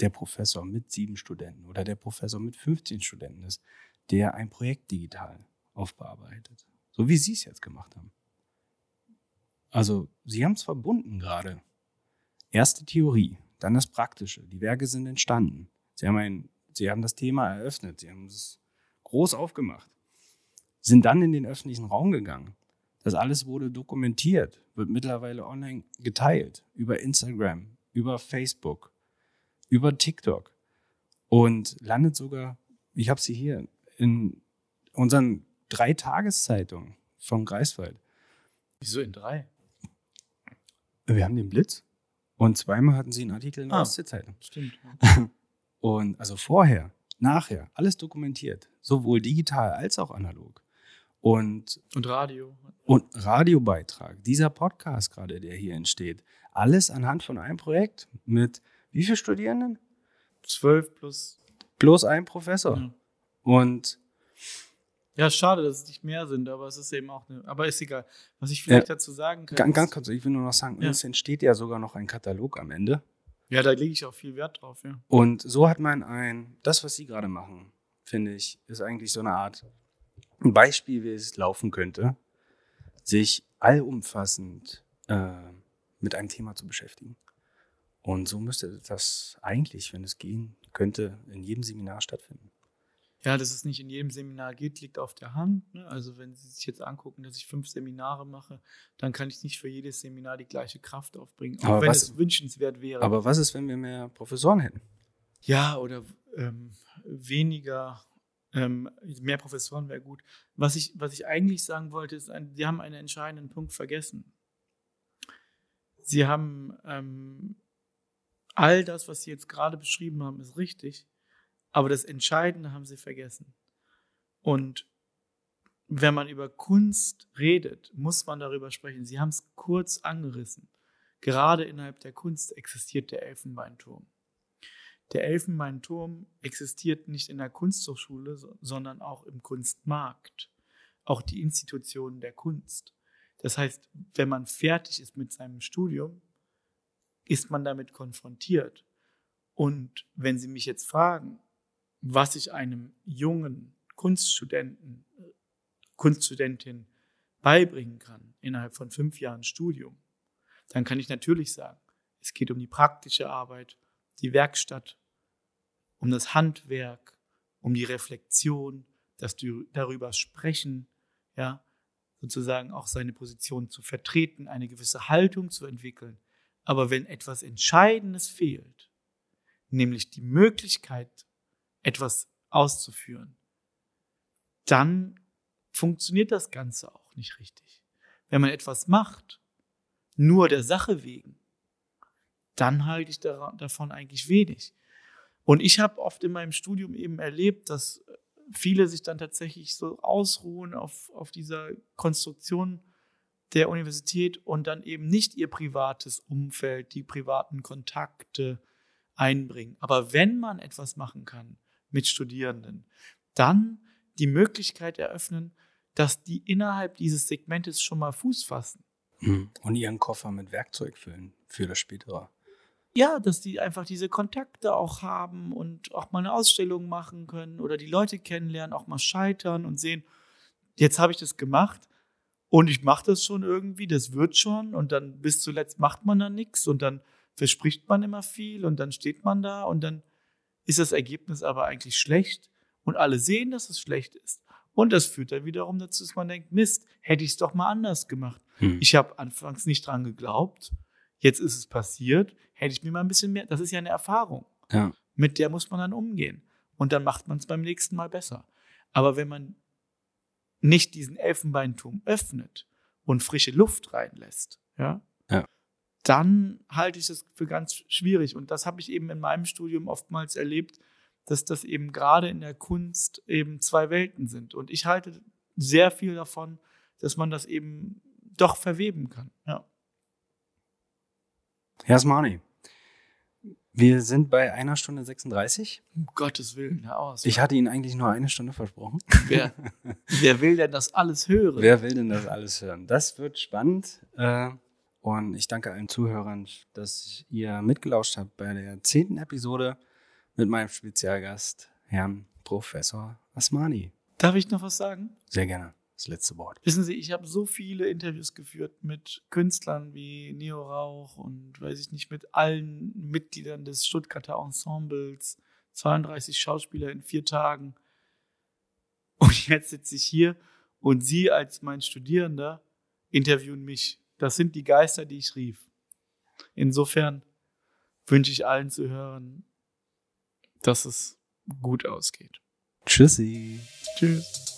S1: Der Professor mit sieben Studenten oder der Professor mit 15 Studenten ist, der ein Projekt digital aufbearbeitet. So wie Sie es jetzt gemacht haben. Also, Sie haben es verbunden gerade. Erste Theorie, dann das Praktische. Die Werke sind entstanden. Sie haben, ein, Sie haben das Thema eröffnet. Sie haben es groß aufgemacht. Sind dann in den öffentlichen Raum gegangen das alles wurde dokumentiert, wird mittlerweile online geteilt über Instagram, über Facebook, über TikTok und landet sogar, ich habe sie hier, in unseren drei Tageszeitungen von Greifswald.
S2: Wieso in drei?
S1: Wir haben den Blitz und zweimal hatten sie einen Artikel in der
S2: Ah.
S1: Ostsee-Zeitung.
S2: Stimmt. [LAUGHS]
S1: Und also vorher, nachher, alles dokumentiert, sowohl digital als auch analog. Und,
S2: Und Radio.
S1: und Radiobeitrag, dieser Podcast gerade, der hier entsteht, alles anhand von einem Projekt mit wie viele Studierenden?
S2: 12 plus.
S1: Bloß ein Professor.
S2: Ja.
S1: Und
S2: Ja, schade, dass es nicht mehr sind, aber es ist eben auch eine. Aber ist egal. Was ich vielleicht dazu sagen kann.
S1: ganz, ganz kurz, ich will nur noch sagen,
S2: Ja.
S1: es entsteht ja sogar noch ein Katalog am Ende.
S2: Ja, da lege ich auch viel Wert drauf, ja.
S1: Und so hat man ein, das, was Sie gerade machen, finde ich, ist eigentlich so eine Art ein Beispiel, wie es laufen könnte, sich allumfassend äh, mit einem Thema zu beschäftigen. Und so müsste das eigentlich, wenn es gehen könnte, in jedem Seminar stattfinden.
S2: Ja, dass es nicht in jedem Seminar geht, liegt auf der Hand. Ne? Also wenn Sie sich jetzt angucken, dass ich fünf Seminare mache, dann kann ich nicht für jedes Seminar die gleiche Kraft aufbringen. Auch
S1: Aber
S2: wenn
S1: was-
S2: es wünschenswert wäre.
S1: Aber was ist, wenn wir mehr Professoren hätten?
S2: Ja, oder ähm, weniger, ähm, mehr Professoren wäre gut. Was ich, was ich eigentlich sagen wollte, ist, ein, Sie haben einen entscheidenden Punkt vergessen. Sie haben ähm, all das, was Sie jetzt gerade beschrieben haben, ist richtig, aber das Entscheidende haben Sie vergessen. Und wenn man über Kunst redet, muss man darüber sprechen. Sie haben es kurz angerissen. Gerade innerhalb der Kunst existiert der Elfenbeinturm. Der Elfenbeinturm existiert nicht in der Kunsthochschule, so- sondern auch im Kunstmarkt. Auch die Institutionen der Kunst. Das heißt, wenn man fertig ist mit seinem Studium, ist man damit konfrontiert. Und wenn Sie mich jetzt fragen, was ich einem jungen Kunststudenten, äh, Kunststudentin beibringen kann innerhalb von fünf Jahren Studium, dann kann ich natürlich sagen, es geht um die praktische Arbeit, die Werkstatt, um das Handwerk, um die Reflexion, das du darüber sprechen, ja, sozusagen auch seine Position zu vertreten, eine gewisse Haltung zu entwickeln. Aber wenn etwas Entscheidendes fehlt, nämlich die Möglichkeit, etwas auszuführen, dann funktioniert das Ganze auch nicht richtig. Wenn man etwas macht, nur der Sache wegen, dann halte ich davon eigentlich wenig. Und ich habe oft in meinem Studium eben erlebt, dass viele sich dann tatsächlich so ausruhen auf, auf dieser Konstruktion der Universität und dann eben nicht ihr privates Umfeld, die privaten Kontakte einbringen. Aber wenn man etwas machen kann mit Studierenden, dann die Möglichkeit eröffnen, dass die innerhalb dieses Segmentes schon mal Fuß fassen.
S1: Und ihren Koffer mit Werkzeug füllen für das Spätere.
S2: ja, dass die einfach diese Kontakte auch haben und auch mal eine Ausstellung machen können oder die Leute kennenlernen, auch mal scheitern und sehen, jetzt habe ich das gemacht und ich mache das schon irgendwie, das wird schon und dann bis zuletzt macht man dann nichts und dann verspricht man immer viel und dann steht man da und dann ist das Ergebnis aber eigentlich schlecht und alle sehen, dass es schlecht ist. Und das führt dann wiederum dazu, dass man denkt, Mist, hätte ich es doch mal anders gemacht.
S1: Hm.
S2: Ich habe anfangs nicht dran geglaubt. Jetzt ist es passiert. Hätte ich mir mal ein bisschen mehr. Das ist ja eine Erfahrung.
S1: Ja.
S2: Mit der muss man dann umgehen. Und dann macht man es beim nächsten Mal besser. Aber wenn man nicht diesen Elfenbeinturm öffnet und frische Luft reinlässt, ja,
S1: Ja.
S2: Dann halte ich es für ganz schwierig. Und das habe ich eben in meinem Studium oftmals erlebt, dass das eben gerade in der Kunst eben zwei Welten sind. Und ich halte sehr viel davon, dass man das eben doch verweben kann. Ja.
S1: Herr Asmani, wir sind bei einer Stunde 36.
S2: Um Gottes Willen, Herr Aus.
S1: Ich hatte Ihnen eigentlich nur eine Stunde versprochen.
S2: wer, wer will denn das alles hören?
S1: Wer will denn das alles hören? Das wird spannend. Äh, und ich danke allen Zuhörern, dass ihr mitgelauscht habt bei der zehnten Episode mit meinem Spezialgast, Herrn Professor Asmani.
S2: Darf ich noch was sagen?
S1: Sehr gerne. Das letzte Wort.
S2: Wissen Sie, ich habe so viele Interviews geführt mit Künstlern wie Neo Rauch und weiß ich nicht, mit allen Mitgliedern des Stuttgarter Ensembles, 32 Schauspieler in vier Tagen. Und [LAUGHS] jetzt sitze ich hier und Sie als mein Studierender interviewen mich. Das sind die Geister, die ich rief. Insofern wünsche ich allen zu hören, dass es gut ausgeht.
S1: Tschüssi.
S2: Tschüss.